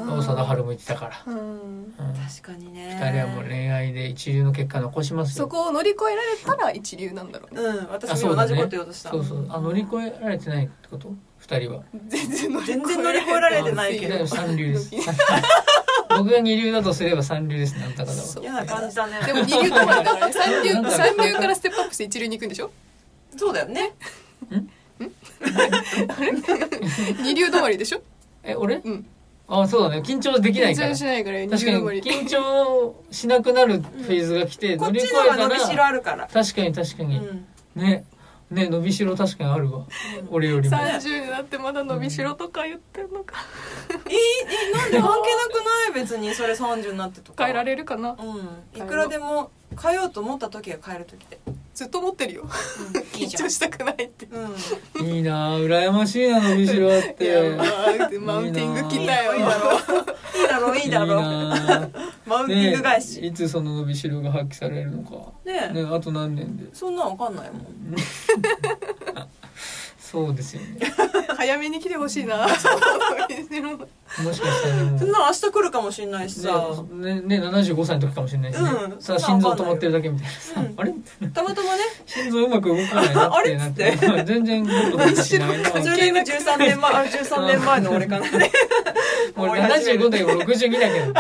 大貞治も言ってたから、うん。うん、ー確かにね。二人はもう恋愛で一流の結果残しますよ。そこを乗り越えられたら一流なんだろうね。うん私あそうだね。も同じこと言おうとした。そうそう。あ乗り越えられてないってこと？二人は。全然乗り全然乗り越えられてないけど。三流です 僕が二流だとすれば三流です。ねあんた方は嫌な感じだねでも 二流止まりだからね三流三流からステップアップして一流に行くんでしょ？そうだよね。二流止まりでしょ？え俺？うん。あそうだね。緊張できないから。緊張しないから二流確かに止まり。緊張しなくなるフェーズが来て、乗り越ちの方が伸えたらびしろあるから。確かに確かに、うん。ねね伸びしろ確かにあるわ。俺よりも。三十になってまだ伸びしろとか言ってんのか。いいいいなんで関係なくない？別にそれ30になってとか変えられるかな。うん。いくらでも変えようと思った時が変える時で、ずっと思ってるよ。うん、いい緊張したくないって。うん。いいなあ羨ましいな伸びしろあっいてやまあマウンティング来たよ。いいだろ。ういいだろ。ういいだろうな。あマウンティング返し。ねいつその伸びしろが発揮されるのか。ねねあと何年で。そんなんわかんないもん そうですよね。早めに来てほしいな。もしかしたら。そんなん明日来るかもしんないしさ、ねねね75歳の時かもしれないしね、うん。さあ心臓止まってるだけみたいな。さ、うんあれ？たまたまね。心臓うまく動かないなってなって。あれ？っ全然それで13年前あ13年前の俺かな。ねもう75だけど62だけど。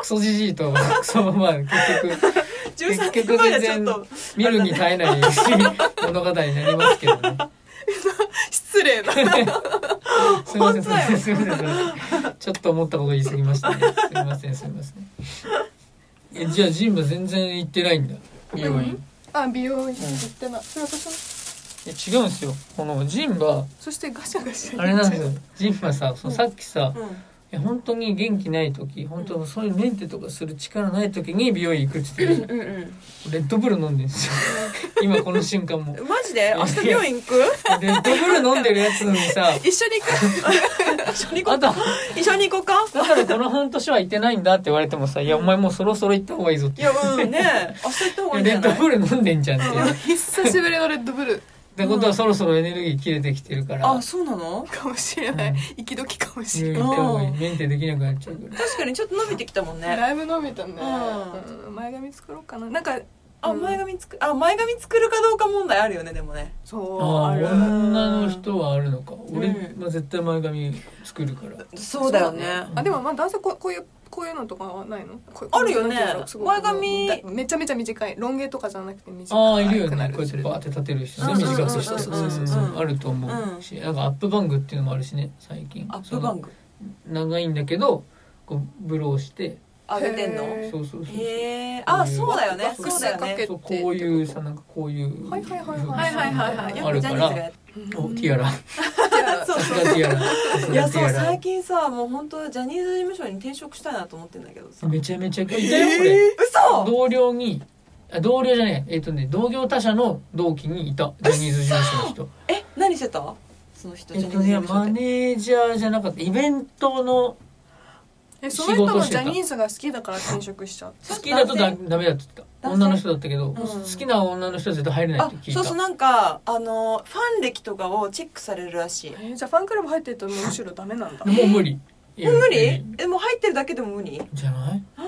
クソじじいとクソまあ結局。13結局全然見るに耐えない物語になりますけどね失礼なすいませんすいませんすいません。ちょっと思ったこと言い過ぎましたね。すいませんすいません。えじゃあジンバ全然行ってないんだ。美容院。あ美容院行ってない。それ私はえ違うんですよ。このジンバそしてガシャガシャあれなんですよ。ジンバさそのさっきさうん。え本当に元気ない時本当そういうメンテとかする力ない時に美容院行くって言ってるうんうん。レッドブル飲んでるんですよ。今この瞬間も。マジで？明日病院行く？レッドブル飲んでるやつにさ。一緒に行く？一緒に行こあうか。と一緒に行こうか？だからこの半年は行ってないんだって言われてもさ「いやお前もうそろそろ行った方がいいぞ」って。いやうんね。明日行った方がいいんじレッゃない？ドブル飲んでんじゃんって。いうっ久しぶりのレッドブルてことはそろそろエネルギー切れてきてるから。あそうなの？かもしれない。息時かもし病れない。メンテできなくなっちゃうから確かにちょっと伸びてきたもんね。だいぶ伸びたね。ううん前髪作ろうかな。なんかあ前髪作あ前髪作るかどうか問題あるよねでもね。そうある。女の人はあるのか。俺うん。は絶対前髪作るから。そうだよね。あでもまあ男性こうこういうこういうのとかはないの？あるよね。前髪めちゃめちゃ短い。ロン毛とかじゃなくて短いああいる。よねこうやってバーって立てる人、ね、短くしたあると思う。し、なんかアップバングっていうのもあるしね最近。アップバング。長いんだけどこうブローして。あげてんの？そうそうそうへえあそうだよね。そうだよね。こういうさなんかこういうはいはいはいはいはい。はいはいあるから。おティアラ。いやそう最近さもう本当ジャニーズ事務所に転職したいなと思ってんだけどさ。めちゃめちゃいたよこ同僚にあ同僚じゃないえっ、とね同業他社の同期にいたジャニーズ事務所の人。え何してた？その人えっとねマネージャーじゃなかった。イベントのえその人もジャニーズが好きだから転職しちゃう。好きだとだダメだって言ってた女の人だったけど、ん。好きな女の人は絶対入れないっあて聞いた。そうそうなんかあのファン歴とかをチェックされるらしい。えーじゃあファンクラブ入ってるとむしろダメなんだ。もう無理。いや無理。うんえもう入ってるだけでも無理？じゃない？あ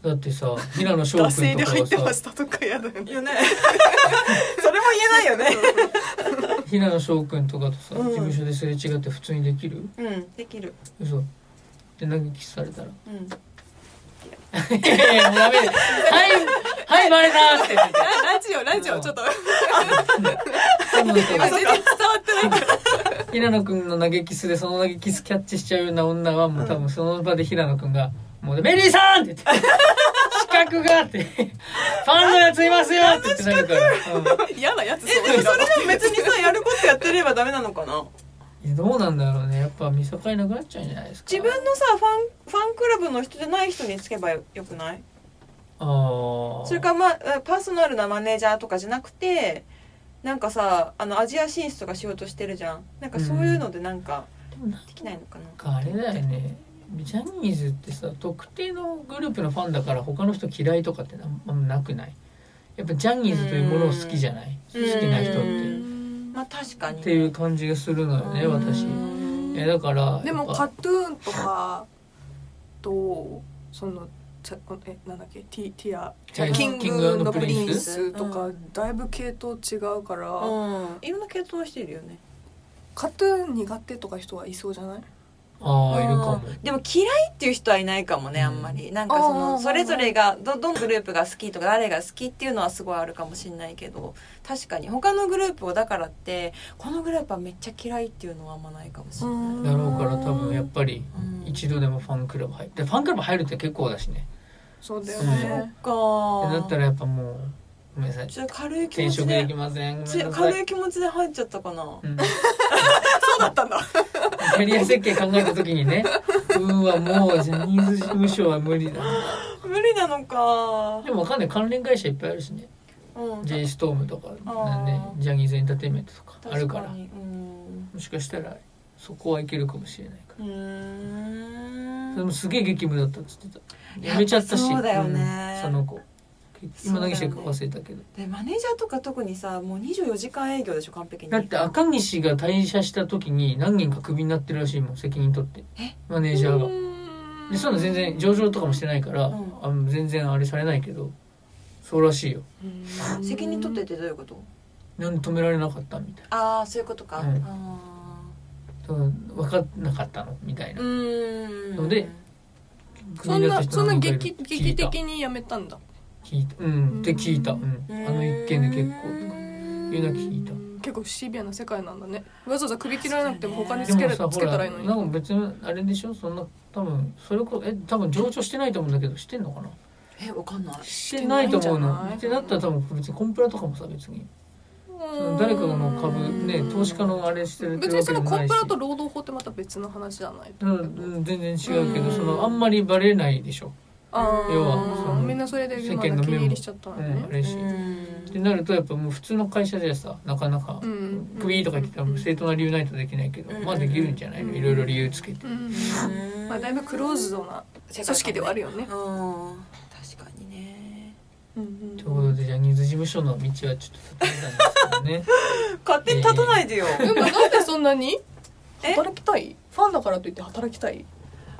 だってさ平野翔惰性でくんと入ってましたとかやだよね。あよね。それも言えないよね。平野翔くんとかとさ、うん。事務所ですれ違って普通にできる？うんできる。嘘で投げキスされたら。うん。いやいやもうダメだはいはいバレたって言って。ラジオラジオちょっと。多分さ今全然伝わってないから。平野くんの投げキスでその投げキスキャッチしちゃうような女はもう多分その場で平野くんが「もうメリーさん!」って言って「資格が!」って「ファンのやついますよ!」って言ってなるから、うん。嫌なやつえでもそれでも別にさやることやってればダメなのかな？どうなんだろうね。やっぱ見境なくなっちゃうんじゃないですか。自分のさファンファンクラブの人じゃない人につけばよよくない？ああそれからまあパーソナルなマネージャーとかじゃなくてなんかさあのアジア進出とかしようとしてるじゃん。なんかそういうのでなんかでもなん。できないのかな、かあれだよね。ジャニーズってさ特定のグループのファンだから他の人嫌いとかってあんまなくない？やっぱジャニーズというものを好きじゃない？好うん。きな人っうて。んまあ確かに、っていう感じがするのよねうん。私。えだからでもカトゥーンとかとそのちゃえなんだっけティティアキンキンググプリンスとかうだいぶ系統違うから、うん。いろんな系統の人いるよね。カトゥーン苦手とか人はいそうじゃない？ああいるかも。うんでも嫌いっていう人はいないかもね、うん。あんまり。なんかそのそれぞれがど どのグループが好きとか誰が好きっていうのはすごいあるかもしれないけど確かに他のグループをだからってこのグループはめっちゃ嫌いっていうのはあんまないかもしれない、だろうから多分やっぱりうん。一度でもファンクラブ入ってファンクラブ入るって結構だしね。そうだようん。ね、そっか。だったらやっぱもうごめんなさい。ちょっと軽い気持ち転職で軽い気持ちで入っちゃったかな、うん。そうだったんだ。キャリア設計考えた時にね。うーわもうジャニーズ事務所は無理だ。無理なのか。でもわかんない。関連会社いっぱいあるしね。うん。J ストームとかねジャニーズエンターテインメントとかあるから。もしかしたらそこはいけるかもしれないから。でもすげえ激務だったっつってた。辞めちゃったし。そうだよね。うん。その子今何してるか忘れたけど。でマネージャーとか特にさもう24時間営業でしょ完璧に。だって赤西が退社した時に何人かクビになってるらしいもん責任取って。え？マネージャーが。でそういうの全然上場とかもしてないから、うん。あの全然あれされないけどそうらしいよ。責任取ってってどういうこと？なんで止められなかったみたいああそういうことか、うん。あ分かんなかったのみたいーな、うーん。のでクビそんになそんな劇劇的にやめたんだ聞いた。うん。って聞いた、うん、あの一件で結構とかいうのは聞いた。結構シビアな世界なんだね。わざわざ首切らなくても他にでつけるも。さほらつけたらいいのに。なんか別にあれでしょ？そんな多分それこえ多分上場してないと思うんだけどしてんのかな？えわかんない。してないと思うの。ってなったら多分別にコンプラとかもさ別に。誰かの株ね投資家のあれしてる別にそのコンプラとだ労働法ってまた別の話じゃない？うん全然違うけどうん。そのあんまりバレないでしょ、要はみんなそれで世ま間の目もだ気に入りしちゃったのうん、あねれし、ってなるとやっぱもう普通の会社ではさなかなかうん。クビとか言っても正当な理由ないとできないけど、うん。まあできるんじゃないのうん。いろいろ理由つけて、うん。まあだいぶクローズドな組織ではあるよね。うん。確かにね。うんうんということでジャニーズ事務所の道はちょっと立てたんですけどね。勝手に立たないでよ、なんでそんなに？え？働きたい？ファンだからといって働きたい？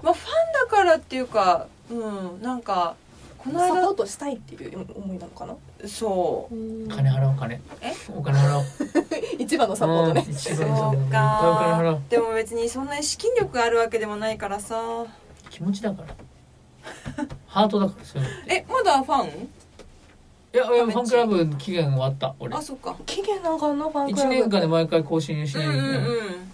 まあファンだからっていうかうんなんかこのサポー間トしたいっていう思いなのかな？そう。金払おう金。え？お金払おう。一番のサポートね。うんそうか。う。でも別にそんなに資金力があるわけでもないからさ。気持ちだから。ハートだからそういうのって。えまだファン？いやいやファンクラブの期限終わった俺。あそっか。期限なんかあんの？ファンクラ1ブ年間で毎回更新しうんないといけない、うんうん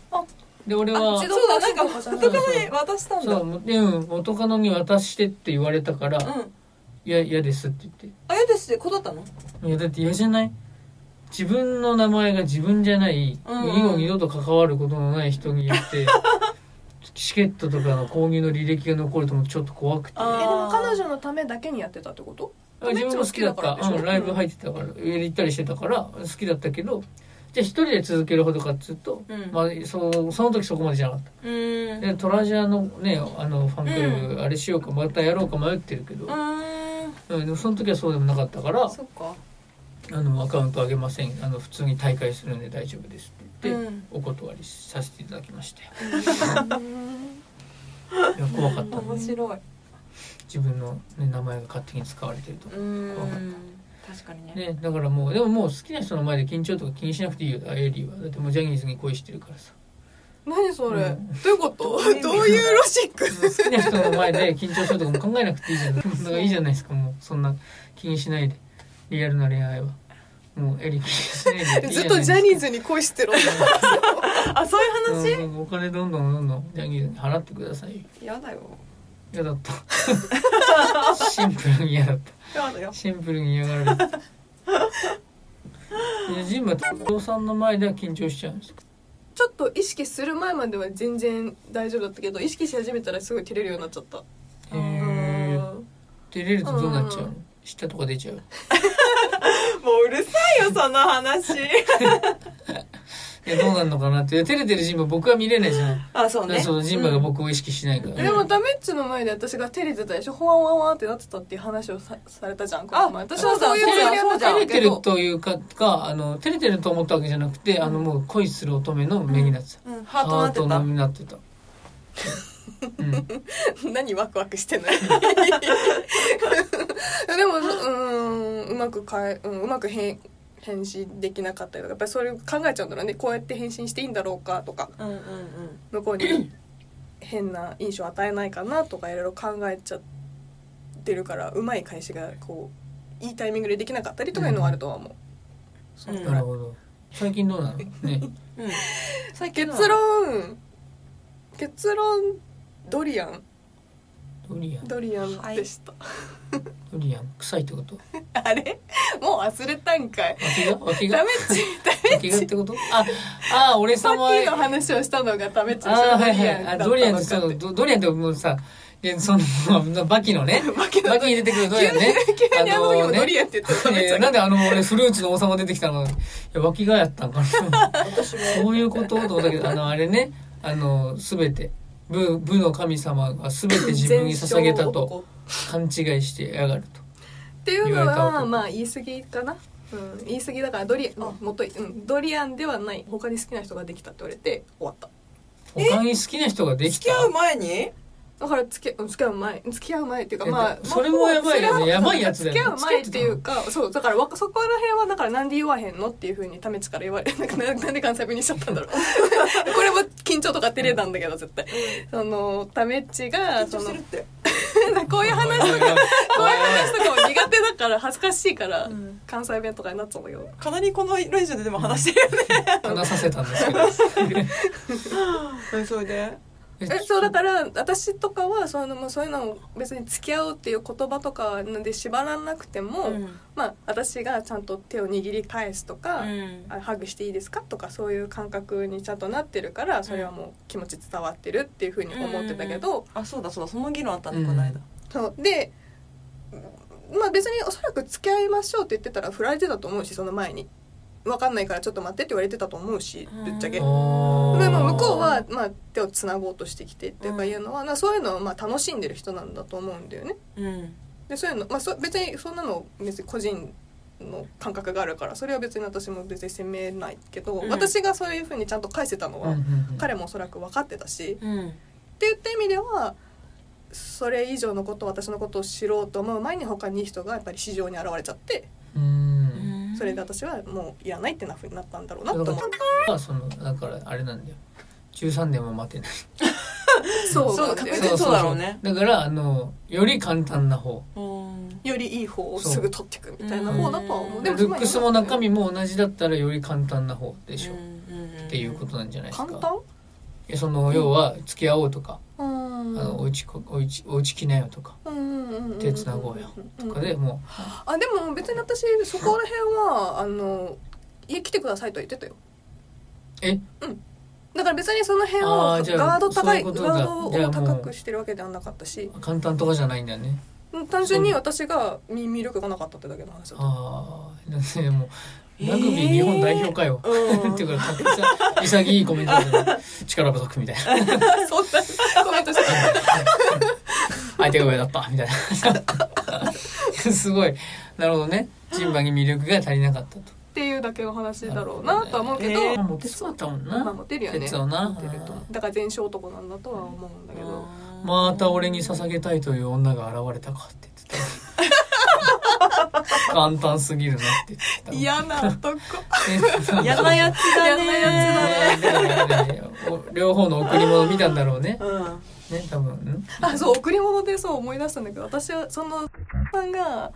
で俺は。そうだなんか元カノに渡したんだ。そう。でうん元カノに渡してって言われたからうん「いや嫌です」って言って。あやですって断ったの？いやだって嫌じゃない？自分の名前が自分じゃない、うんうん。以後二度と関わることのない人に言って チケットとかの購入の履歴が残るともちょっと怖くて。あえでも彼女のためだけにやってたってこと？自分も好きだった。うんライブ入ってたから。上で行ったりしてたから好きだったけどじゃあ一人で続けるほどかっつうと、うん。まあ、そうその時そこまでじゃなかった。うん。でトラジャーのねあのファンクラブ、うあれしようかまたやろうか迷ってるけど、うん。うんでもその時はそうでもなかったからあのアカウント上げません。あの普通に大会するんで大丈夫ですって言って、うん。お断りさせていただきましたよ いや怖かった面白い。自分の、ね、名前が勝手に使われてると、うん。怖かっ確かにね。ねだからもうでももう好きな人の前で緊張とか気にしなくていいよエリーは。だってもうジャニーズに恋してるからさ。何それ、うん。どういうこと？どういうロジック？好きな人の前で緊張するとかも考えなくていいじゃないだからいいじゃないですかもう。そんな気にしないで。リアルな恋愛は。もうエリー気にしないで。い いずっとジャニーズズに恋してる。あそういう話？うんお金どんどんどんどんジャニーズに払ってください。よやだよ。嫌だった。シンプルに嫌だったシンプルに嫌がられて。ジンはお父さんの前では緊張しちゃうんですかちょっと意識する前までは全然大丈夫だったけど意識し始めたらすごい照れるようになっちゃった。照れるとどうなっちゃうの？舌とか出ちゃう？もううるさいよその話 いやどうなんのかなって。照れてるジンバ僕は見れないじゃんあそうね。そのジンバが僕を意識しないから、でもダメッチの前で私が照れてたでしょほわんわんわんってなってたっていう話をさされたじゃんあ私はそういうつもりやった照れてるというかかあの照れてると思ったわけじゃなくてあのもう恋する乙女の目になってた、うん。ハートなってハートたの目になってた。うん。何ワクワクしてない でもうんうまくかえ、うん、うまく返返信できなかったりとかやっぱりそれを考えちゃうんだろうね。こうやって返信していいんだろうかとかうんうん向こうに変な印象を与えないかなとかいろいろ考えちゃってるからうまい返しがこういいタイミングでできなかったりとかいうのはあるとは思う、そのぐら。いなるほど。最近どうなの？ね。うん。結論結論ドリアンドリアン。ドリアンでした、ドリアン臭いってこと？あれ？もう忘れたんかい。脇が？脇が？ダメっち ダメって。こと？ああ俺さっ様きの話をしたのがダメっちあーはいはい。あドリアンってだったのかそうドドリアンってもうさその バキのねバキのバキに出てくるドリアンね。急にあの時もね。ドリアンって言ってたなんであの俺フルーツの王様出てきたの？いや脇がやったんかな。私も。そういうこと？と思ったけどあのあれね。あの全て武武の神様が全て自分に捧げたと勘違いしてやがると。っていうのはまあ言い過ぎかな、うん、言い過ぎだからドリアン、うん。もっと、うん、ドリアンではない。他に好きな人ができたって言われて終わった。他に好きな人ができた？付き合う前に？だから付き付き合う前付き合う前っていうかえまあそれもやばいよね。まあやばいやつだよね。付き合う前っていうかそうだからわそこら辺はだからなんで言わへんのっていうふうにタメチから言われ なんかななんで関西弁にしちゃったんだろう。これも緊張とか照れなんだけど絶対。そのタメッチが緊その こういう話おいおいおいこういう話とかも苦手だから恥ずかしいから、うん。関西弁とかになっちゃうんだけど。かなりこのラジオででも話してるよね。話させたんですけど。うんそれで？えそうだから私とかはそういうのもそういうのを別に付き合うっていう言葉とかで縛らなくても、うん。まあ私がちゃんと手を握り返すとか、うん。あハグしていいですかとかそういう感覚にちゃんとなってるからそれはもう気持ち伝わってるっていうふうに思ってたけど、あそうだそうだその議論あったねうん。この間。そう。でまあ別におそらく付き合いましょうって言ってたら振られてたと思うしその前に分かんないからちょっと待ってって言われてたと思うしぶっちゃけ。でも向こうは、まあ、手をつなごうとしてきてっていうかうん。いうのは、なそういうのをまあ楽しんでる人なんだと思うんだよね。うん。でそういうの、まあ、そ別にそんなの別に個人の感覚があるからそれは別に私も別に責めないけど、うん。私がそういうふうにちゃんと返せたのは、うんうんうん。彼もおそらく分かってたし、うん。って言った意味ではそれ以上のこと私のことを知ろうと思う前に他にいい人がやっぱり市場に現れちゃってうんそれで私はもういらないってなふうになったんだろうなと思う。まあそのだからあれなんだよ。13年も待てない。そう。そう確実そうだろうね。だからあのより簡単な方。うん。よりいい方をすぐ取っていくみたいな方だとは思う。ルでもックスも中身も同じだったらより簡単な方でしょ、っっていうことなんじゃないですか。簡単？えその要は付き合おうとか、うんあのおうちこおうちおうち来なよとか。手つなごうよ。とかでもあでも別に私そこら辺はあの家来てくださいとは言ってたよ。え？だから別にその辺あをーじゃあガード高いガードを高くしてるわけではなかったし。う簡単とかじゃないんだよね。うん単純に私がみ魅力がなかったってだけの話だった。ああでもラグビー日本代表かよ、うん。っていうかか潔いコメントだけど力不足みたいな。そんなコメントして相手が上だった。みたいな。すごい。なるほどね。ジンバに魅力が足りなかったと。っていうだけの話だろうなとは思うけど、えーモテそうだったもんな。まあモテるよね。モテると。だから全勝男なんだとは思うんだけど、また俺に捧げたいという女が現れたかって言ってた 簡単すぎるなって言ってた嫌な男。嫌なやつだね。嫌なやねだね。お両方の贈り物見たんだろうね。うん。ね多分。ん。あそう贈り物でそう思い出したんだけど私はそのさんが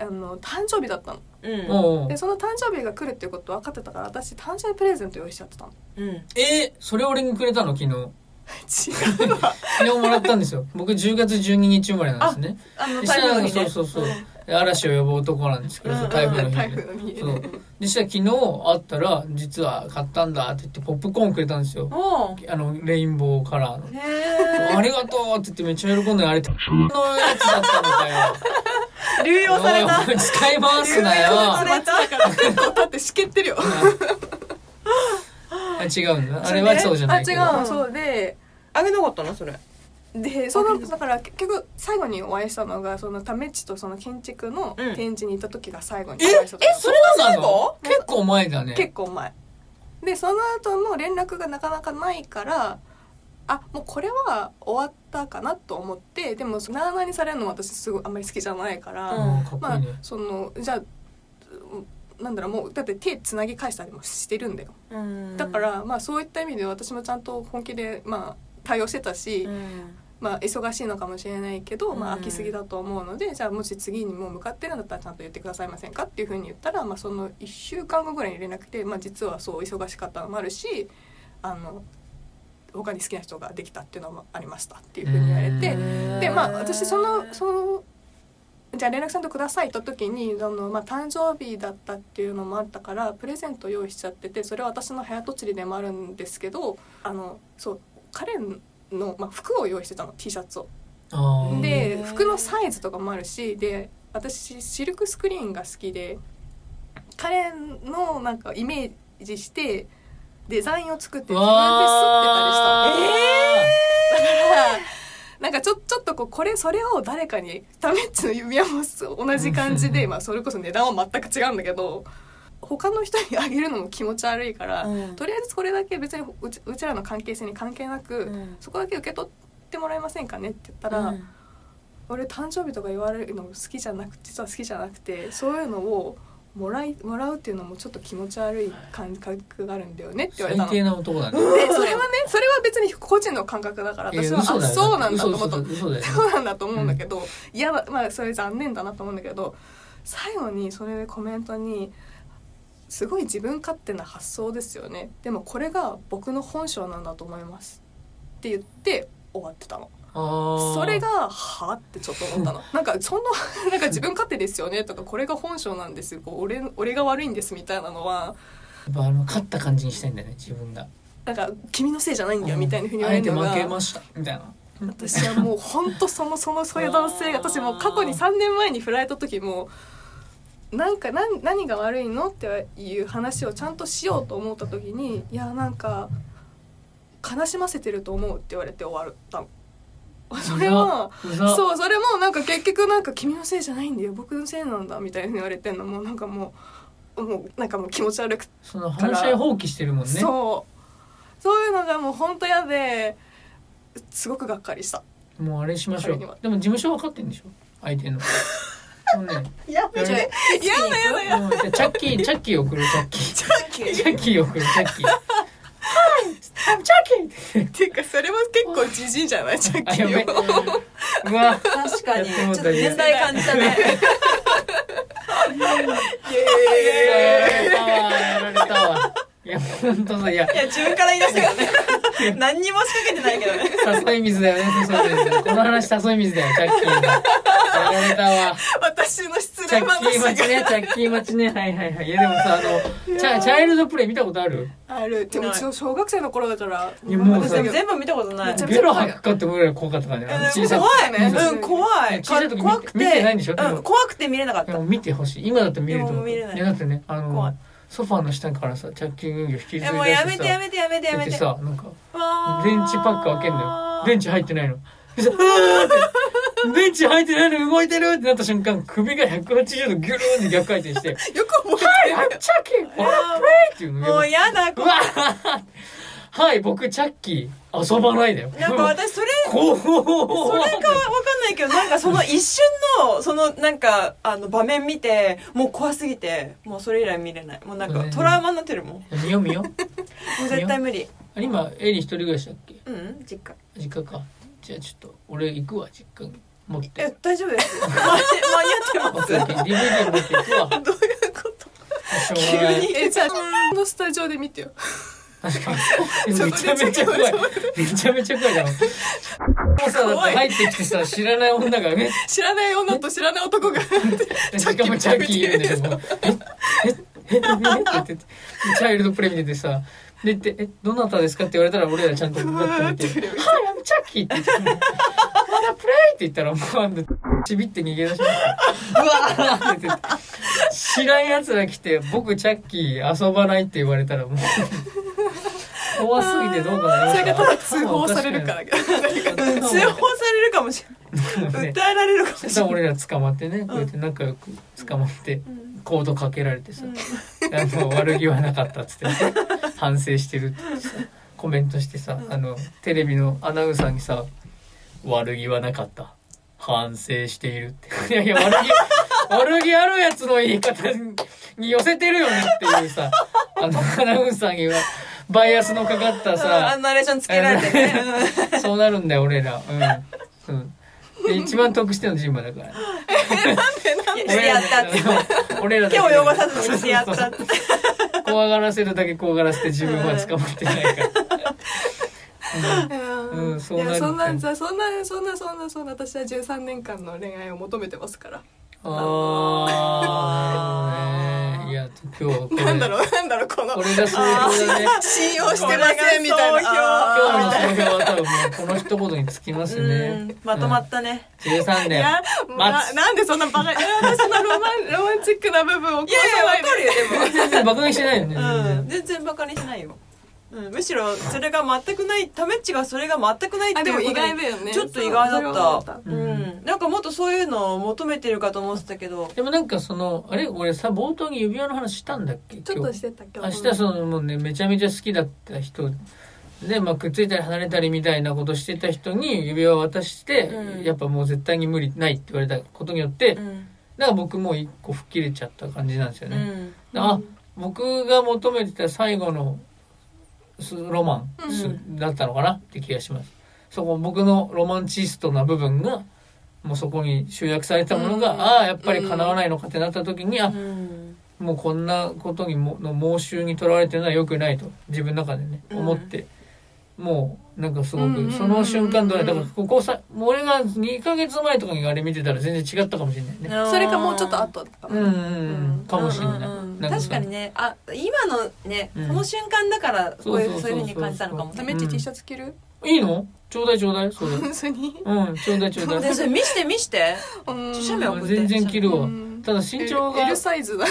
あの誕生日だったの。うん。でその誕生日が来るっていうこと分かってたから私誕生日プレゼント用意しちゃってたの。うんえーそれ俺にくれたの？昨日違うわ。昨日もらったんですよ。僕10月12日生まれなんですね。あので台風の日ね。そうそうそうで嵐を呼ぶ男なんですけど、うん。台風の日に台風の日そう。でしたら昨日会ったら実は買ったんだって言ってポップコーンくれたんですよ。あのレインボーカラーの。へありがとうって言ってめっちゃ喜んであれのやつだったのかよえ流用された。使い回すなよ。流用 だってしけってるよあ違うんだあれはそうじゃないけどあ違うそうであげなかったの？それ。でそのだから結局最後にお会いしたのがそのタメッチとその建築のうん。展示に行った時が最後にえお会いした時え？そうな最の後結構前だね。結構前。でその後の連絡がなかなかないからあもうこれは終わったかなと思ってでもなあなあにされるのも私すごいあんまり好きじゃないから、まあそのじゃあうんなんだろうもうだって手つなぎ返したりもしてるんだよ。だからまあそういった意味で私もちゃんと本気でまあ対応してたし、うん。まあ忙しいのかもしれないけど、まあうん飽きすぎだと思うのでじゃあもし次にもう向かってるんだったらちゃんと言ってくださいませんかっていうふうに言ったら、まあ、その1週間後ぐらいに連絡で、まあ、実はそう忙しかったのもあるしあの他に好きな人ができたっていうのもありましたっていうふうに言われてうん。でまあ私そのそのじゃあ連絡さんとくださいと時にその、まあ、誕生日だったっていうのもあったからプレゼント用意しちゃっててそれは私の早とちりでもあるんですけどあのそう彼の、まあ、服を用意してたの T シャツを。で服のサイズとかもあるしで私シルクスクリーンが好きで彼のなんかイメージしてデザインを作って自分で刷ってたりしたの。だからなんかちょちょっとこうこれそれを誰かにタメッチの指輪も同じ感じで、まあ、それこそ値段は全く違うんだけど他の人にあげるのも気持ち悪いから、うん。とりあえずこれだけ別にうちうちらの関係性に関係なく、うん。そこだけ受け取ってもらえませんかねって言ったら、うん。俺誕生日とか言われるの好きじゃなく実は好きじゃなくてそういうのをもらいもらうっていうのもちょっと気持ち悪い感覚があるんだよねって言われたの。最低な男だね。でそれはねそれは別に個人の感覚だから私はそうなんだと思った嘘嘘嘘だよそうなんだと思うんだけど、いやまあそれ残念だなと思うんだけど最後にそれでコメントに「すごい自分勝手な発想ですよね。でもこれが僕の本性なんだと思います」って言って終わってたの。それがはってちょっと思ったの。なんかそんななんか自分勝手ですよね。とかこれが本性なんです。こう俺俺が悪いんですみたいなのは。やっぱあの勝った感じにしたいんだよね自分が。なんか君のせいじゃないんだよみたいなふうに言われるのが。あえて負けましたみたいな。私はもう本当そのそのそういう男性が私もう過去に3年前に振られた時もなんか何何が悪いのっていう話をちゃんとしようと思った時にいやなんか悲しませてると思うって言われて終わったの。それはうざ。そうそれもなんか結局なんか君のせいじゃないんだよ僕のせいなんだみたいに言われてんの。もうなんかもうもうなんかもう気持ち悪く。て、その話し合い放棄してるもんね。そう。そういうのがもう本当嫌ですごくがっかりした。もうあれしましょう。でも事務所分かってんでしょ？相手の ややる嫌だ嫌だ嫌だ。もうじゃあチャッキーチャッキー。送るチャッキー。チャッキー送るチャッキー。チャッキー。っていうかそれも結構じじいじゃない？チャッキーはうわ。確かに。ちょっと年代感じたね。イエーイ。やられたわやられたわいや本当さいや。いや自分から言い出したからね。何にも仕掛けてないけどね。誘い水だよね。誘い水この話誘い水だよチャッキーがやられたわ私の失チャ礼ッキー待ち話ねチャッキー待ちね。はいはいはい。いやでもさあのチャチャイルドプレイ見たことある？ある。でも小小学生の頃だからいやもう全部見たことない。めちゃゲロ吐くかってぐらい怖かったからね怖いね。うん。怖い。小さい時見怖くて。見てないんでしょ？でも。うん怖くて見れなかった。でも見てほしい。今だって見れると思う。い。やだってねあ怖い。のソファーの下からさチャッキー人形引きずり出してさえもうやめてやめてやめてやめでてさなんか電池パック開けんのよ。電池入ってないの。電池入ってないの動いてるってなった瞬間首が180度ギュルーンって逆回転して よく覚「えてる。はいチャッキーオラプレイ!」っていうのもうやだうわー。はい僕チャッキー遊ばないだよ。なんか私それ それかわかんないけどなんかその一瞬のそのなんかあの場面見てもう怖すぎてもうそれ以来見れない。もうなんかトラウマになってるもん。も見よう見よう。う絶対無理。今エリ一人暮らしだっけ？うん実家。実家か。じゃあちょっと俺行くわ実家に。持って。え大丈夫です。間に合ってます。DVD 持って行くわ。どういうこと？急に。えじゃあこのスタジオで見てよ確かに。めちゃめちゃ怖い。めちゃめちゃ怖い。じゃんもうさだって入ってきてさ知らない女がね。知らない女と知らない男が。しかもチャッキーいるんだけど。ええええって言っててチャイルドプレイ見ててさでってえどなたですかって言われたら俺らちゃんとグッと見て「はい I'm チャッキー」って言って「まだプレイ!」って言ったらもうあんなちびって逃げ出しましたうわーって言って知らん奴ら来て「僕チャッキー遊ばない」って言われたらもう怖すぎてどうかなそれがただ通報されるから。通報されるかもしれない。ね。訴えられるかもしれない。俺ら捕まってねこうやって仲良く捕まってコードかけられてさあの悪気はなかったっつって、ね、反省してるってさコメントしてさあのテレビのアナウンサーにさ「悪気はなかった。反省している」って。いやいや 悪気悪気あるやつの言い方に寄せてるよねっていうさあのアナウンサーにはバイアスのかかったあさナレーションつけられてね。そうなるんだよ俺ら。うん、うん。で一番得してるのジンマだから。うんいやしてやったって。俺ら手を汚さずにしてやったって。怖がらせるだけ怖がらせて自分は捕まってないから。うん。そうなそんなそんなそんなそんなそんな私は13年間の恋愛を求めてますから。ああ、ね、いや、今日これ。なんだろうなんだろうこの。これが総評だね。信用してませんみたいな。今日の総評は多分この一言につきますうねん。まとまったね。13年。いや待つ。ななんでそんなバカいや私のロマンロマンチックな部分を壊いやいやわかるよ。でも全然バカにしてないよね。うん、全然。バカにしないよ、うん、むしろそれが全くないタメッチがそれが全くないっていうことに外だよね。ちょっと意外だった。そうん。うん。なんかもっとそういうのを求めてるかと思ってたけど。でもなんかその、あれ俺さ、冒頭に指輪の話したんだっけ？ちょっとしてたけど明日そのもうねめちゃめちゃ好きだった人で、まあ、くっついたり離れたりみたいなことしてた人に指輪を渡して、うん。やっぱもう絶対に無理ないって言われたことによって、うん。だから僕もう一個吹っ切れちゃった感じなんですよね、うん。あ僕が求めてた最後のスロマンだったのかなって気がします。そこ僕のロマンチストな部分がもうそこに集約されたものが、うん。ああやっぱり叶わないのかってなった時に、あうん。もうこんなことにもの妄執にとらわれてるのは良くないと自分の中でねうん。思って、もうなんかすごくその瞬間どれだからここさもう俺が2ヶ月前とかにあれ見てたら全然違ったかもしれないね。それかもうちょっと後だったうんうんうんかもしれない、うんうんうんな確かにね。あ今のね、うん。この瞬間だからこういうそういうふうに感じたのかも。ダメッチ T シャツ着る？いいの？ちょうだいちょうだいそれ。本当に？うんちょうだいちょうだい。でそれ見して見して。うん。写メ送って。全然着るわ。うんただ身長が L サイズだ。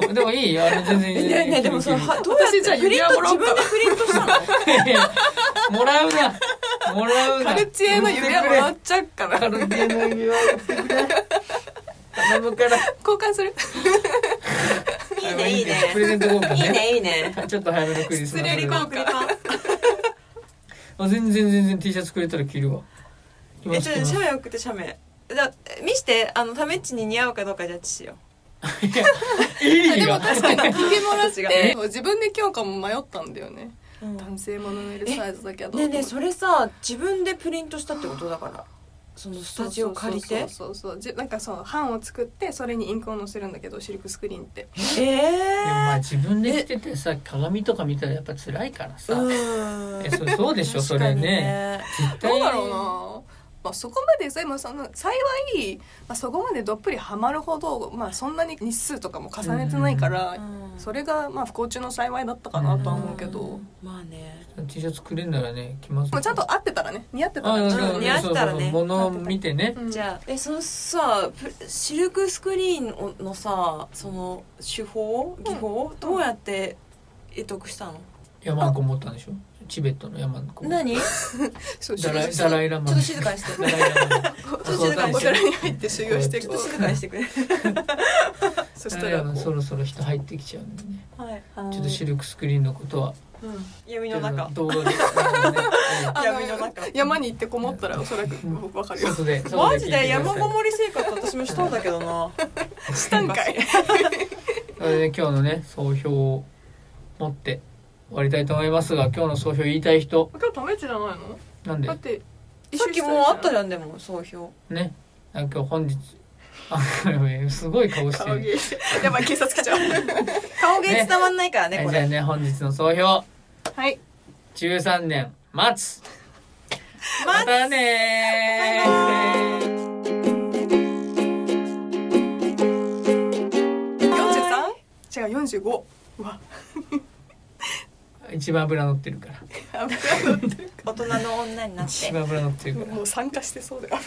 うん。でもいいあれ全然いい。ねねでもそれいいいい。はどうやって私じゃあプリント指輪もらおうか。自分でプリントしたの？いやもらうな。もらうな。カルチエの指輪もらっちゃうから。カルティエの指輪頼むから。交換する。いいねいいね。プレゼント交換いいねいいね。ちょっと早めのクリスマス失あ全然全然 T シャツくれたら着るわ。えちょっと写メ送って写メだ見してあのタメッチに似合うかどうかジャッジしよいいでもが確かに着てもらっ違て自分で今日かも迷ったんだよね。うん。男性も飲めるサイズだけどねえねえそれさ自分でプリントしたってことだから。そのスタジオ借りて。そうそうそうそうじなんかその版を作ってそれにインクを載せるんだけどシルクスクリーンって。ええでもまあ自分で着ててさ鏡とか見たらやっぱ辛いからさ、うん。えそそうでしょそれね。絶対。どうだろうなまあそこまででもその幸い、まあ、そこまでどっぷりハマるほど、まあ、そんなに日数とかも重ねてないから、うん。それがまあ不幸中の幸いだったかなとは思うけど、うん。まあね。T シャツくれんならね着ます。まあ、ちゃんと合ってたらね似合ってたあら。うん似合ってたらね。ものを見てね。うん。じゃあえそのさプシルクスクリーンのさその手法技法、どうやって得得したの？山にこもったんでしょ？チベットの山にこ。何？ち ょそうダラダライラマっと静かにして。ダライラマちょっと静かにおして寺に入って修行してちょこうっと。静かにしてくれそしたらそろそろ人入ってきちゃうんでね。はいちょっとシルクスクリーンのことは。闇の中。動画で、ね 闇の中。山に行ってこもったらおそらく僕わかるよ。外で外マジで山ごもり生活私もしたんだけどな。したんかい。それで今日のね総評を持って終わりたいと思いますが今日の総評言いたい人。今日ためちじゃないの？なんで？だってさっきもうあったじゃんでも総評。ね。あ今日本日。あ すごい顔してる。顔芸。やばい警察来ちゃう。顔芸伝わんないからねはいじゃあね本日の総評。はい。13年待つ。ま待つ。たねー。43? 違う45うわ一番脂乗ってるから。大人の女になって 一番脂乗ってるから。もうしてそうだよ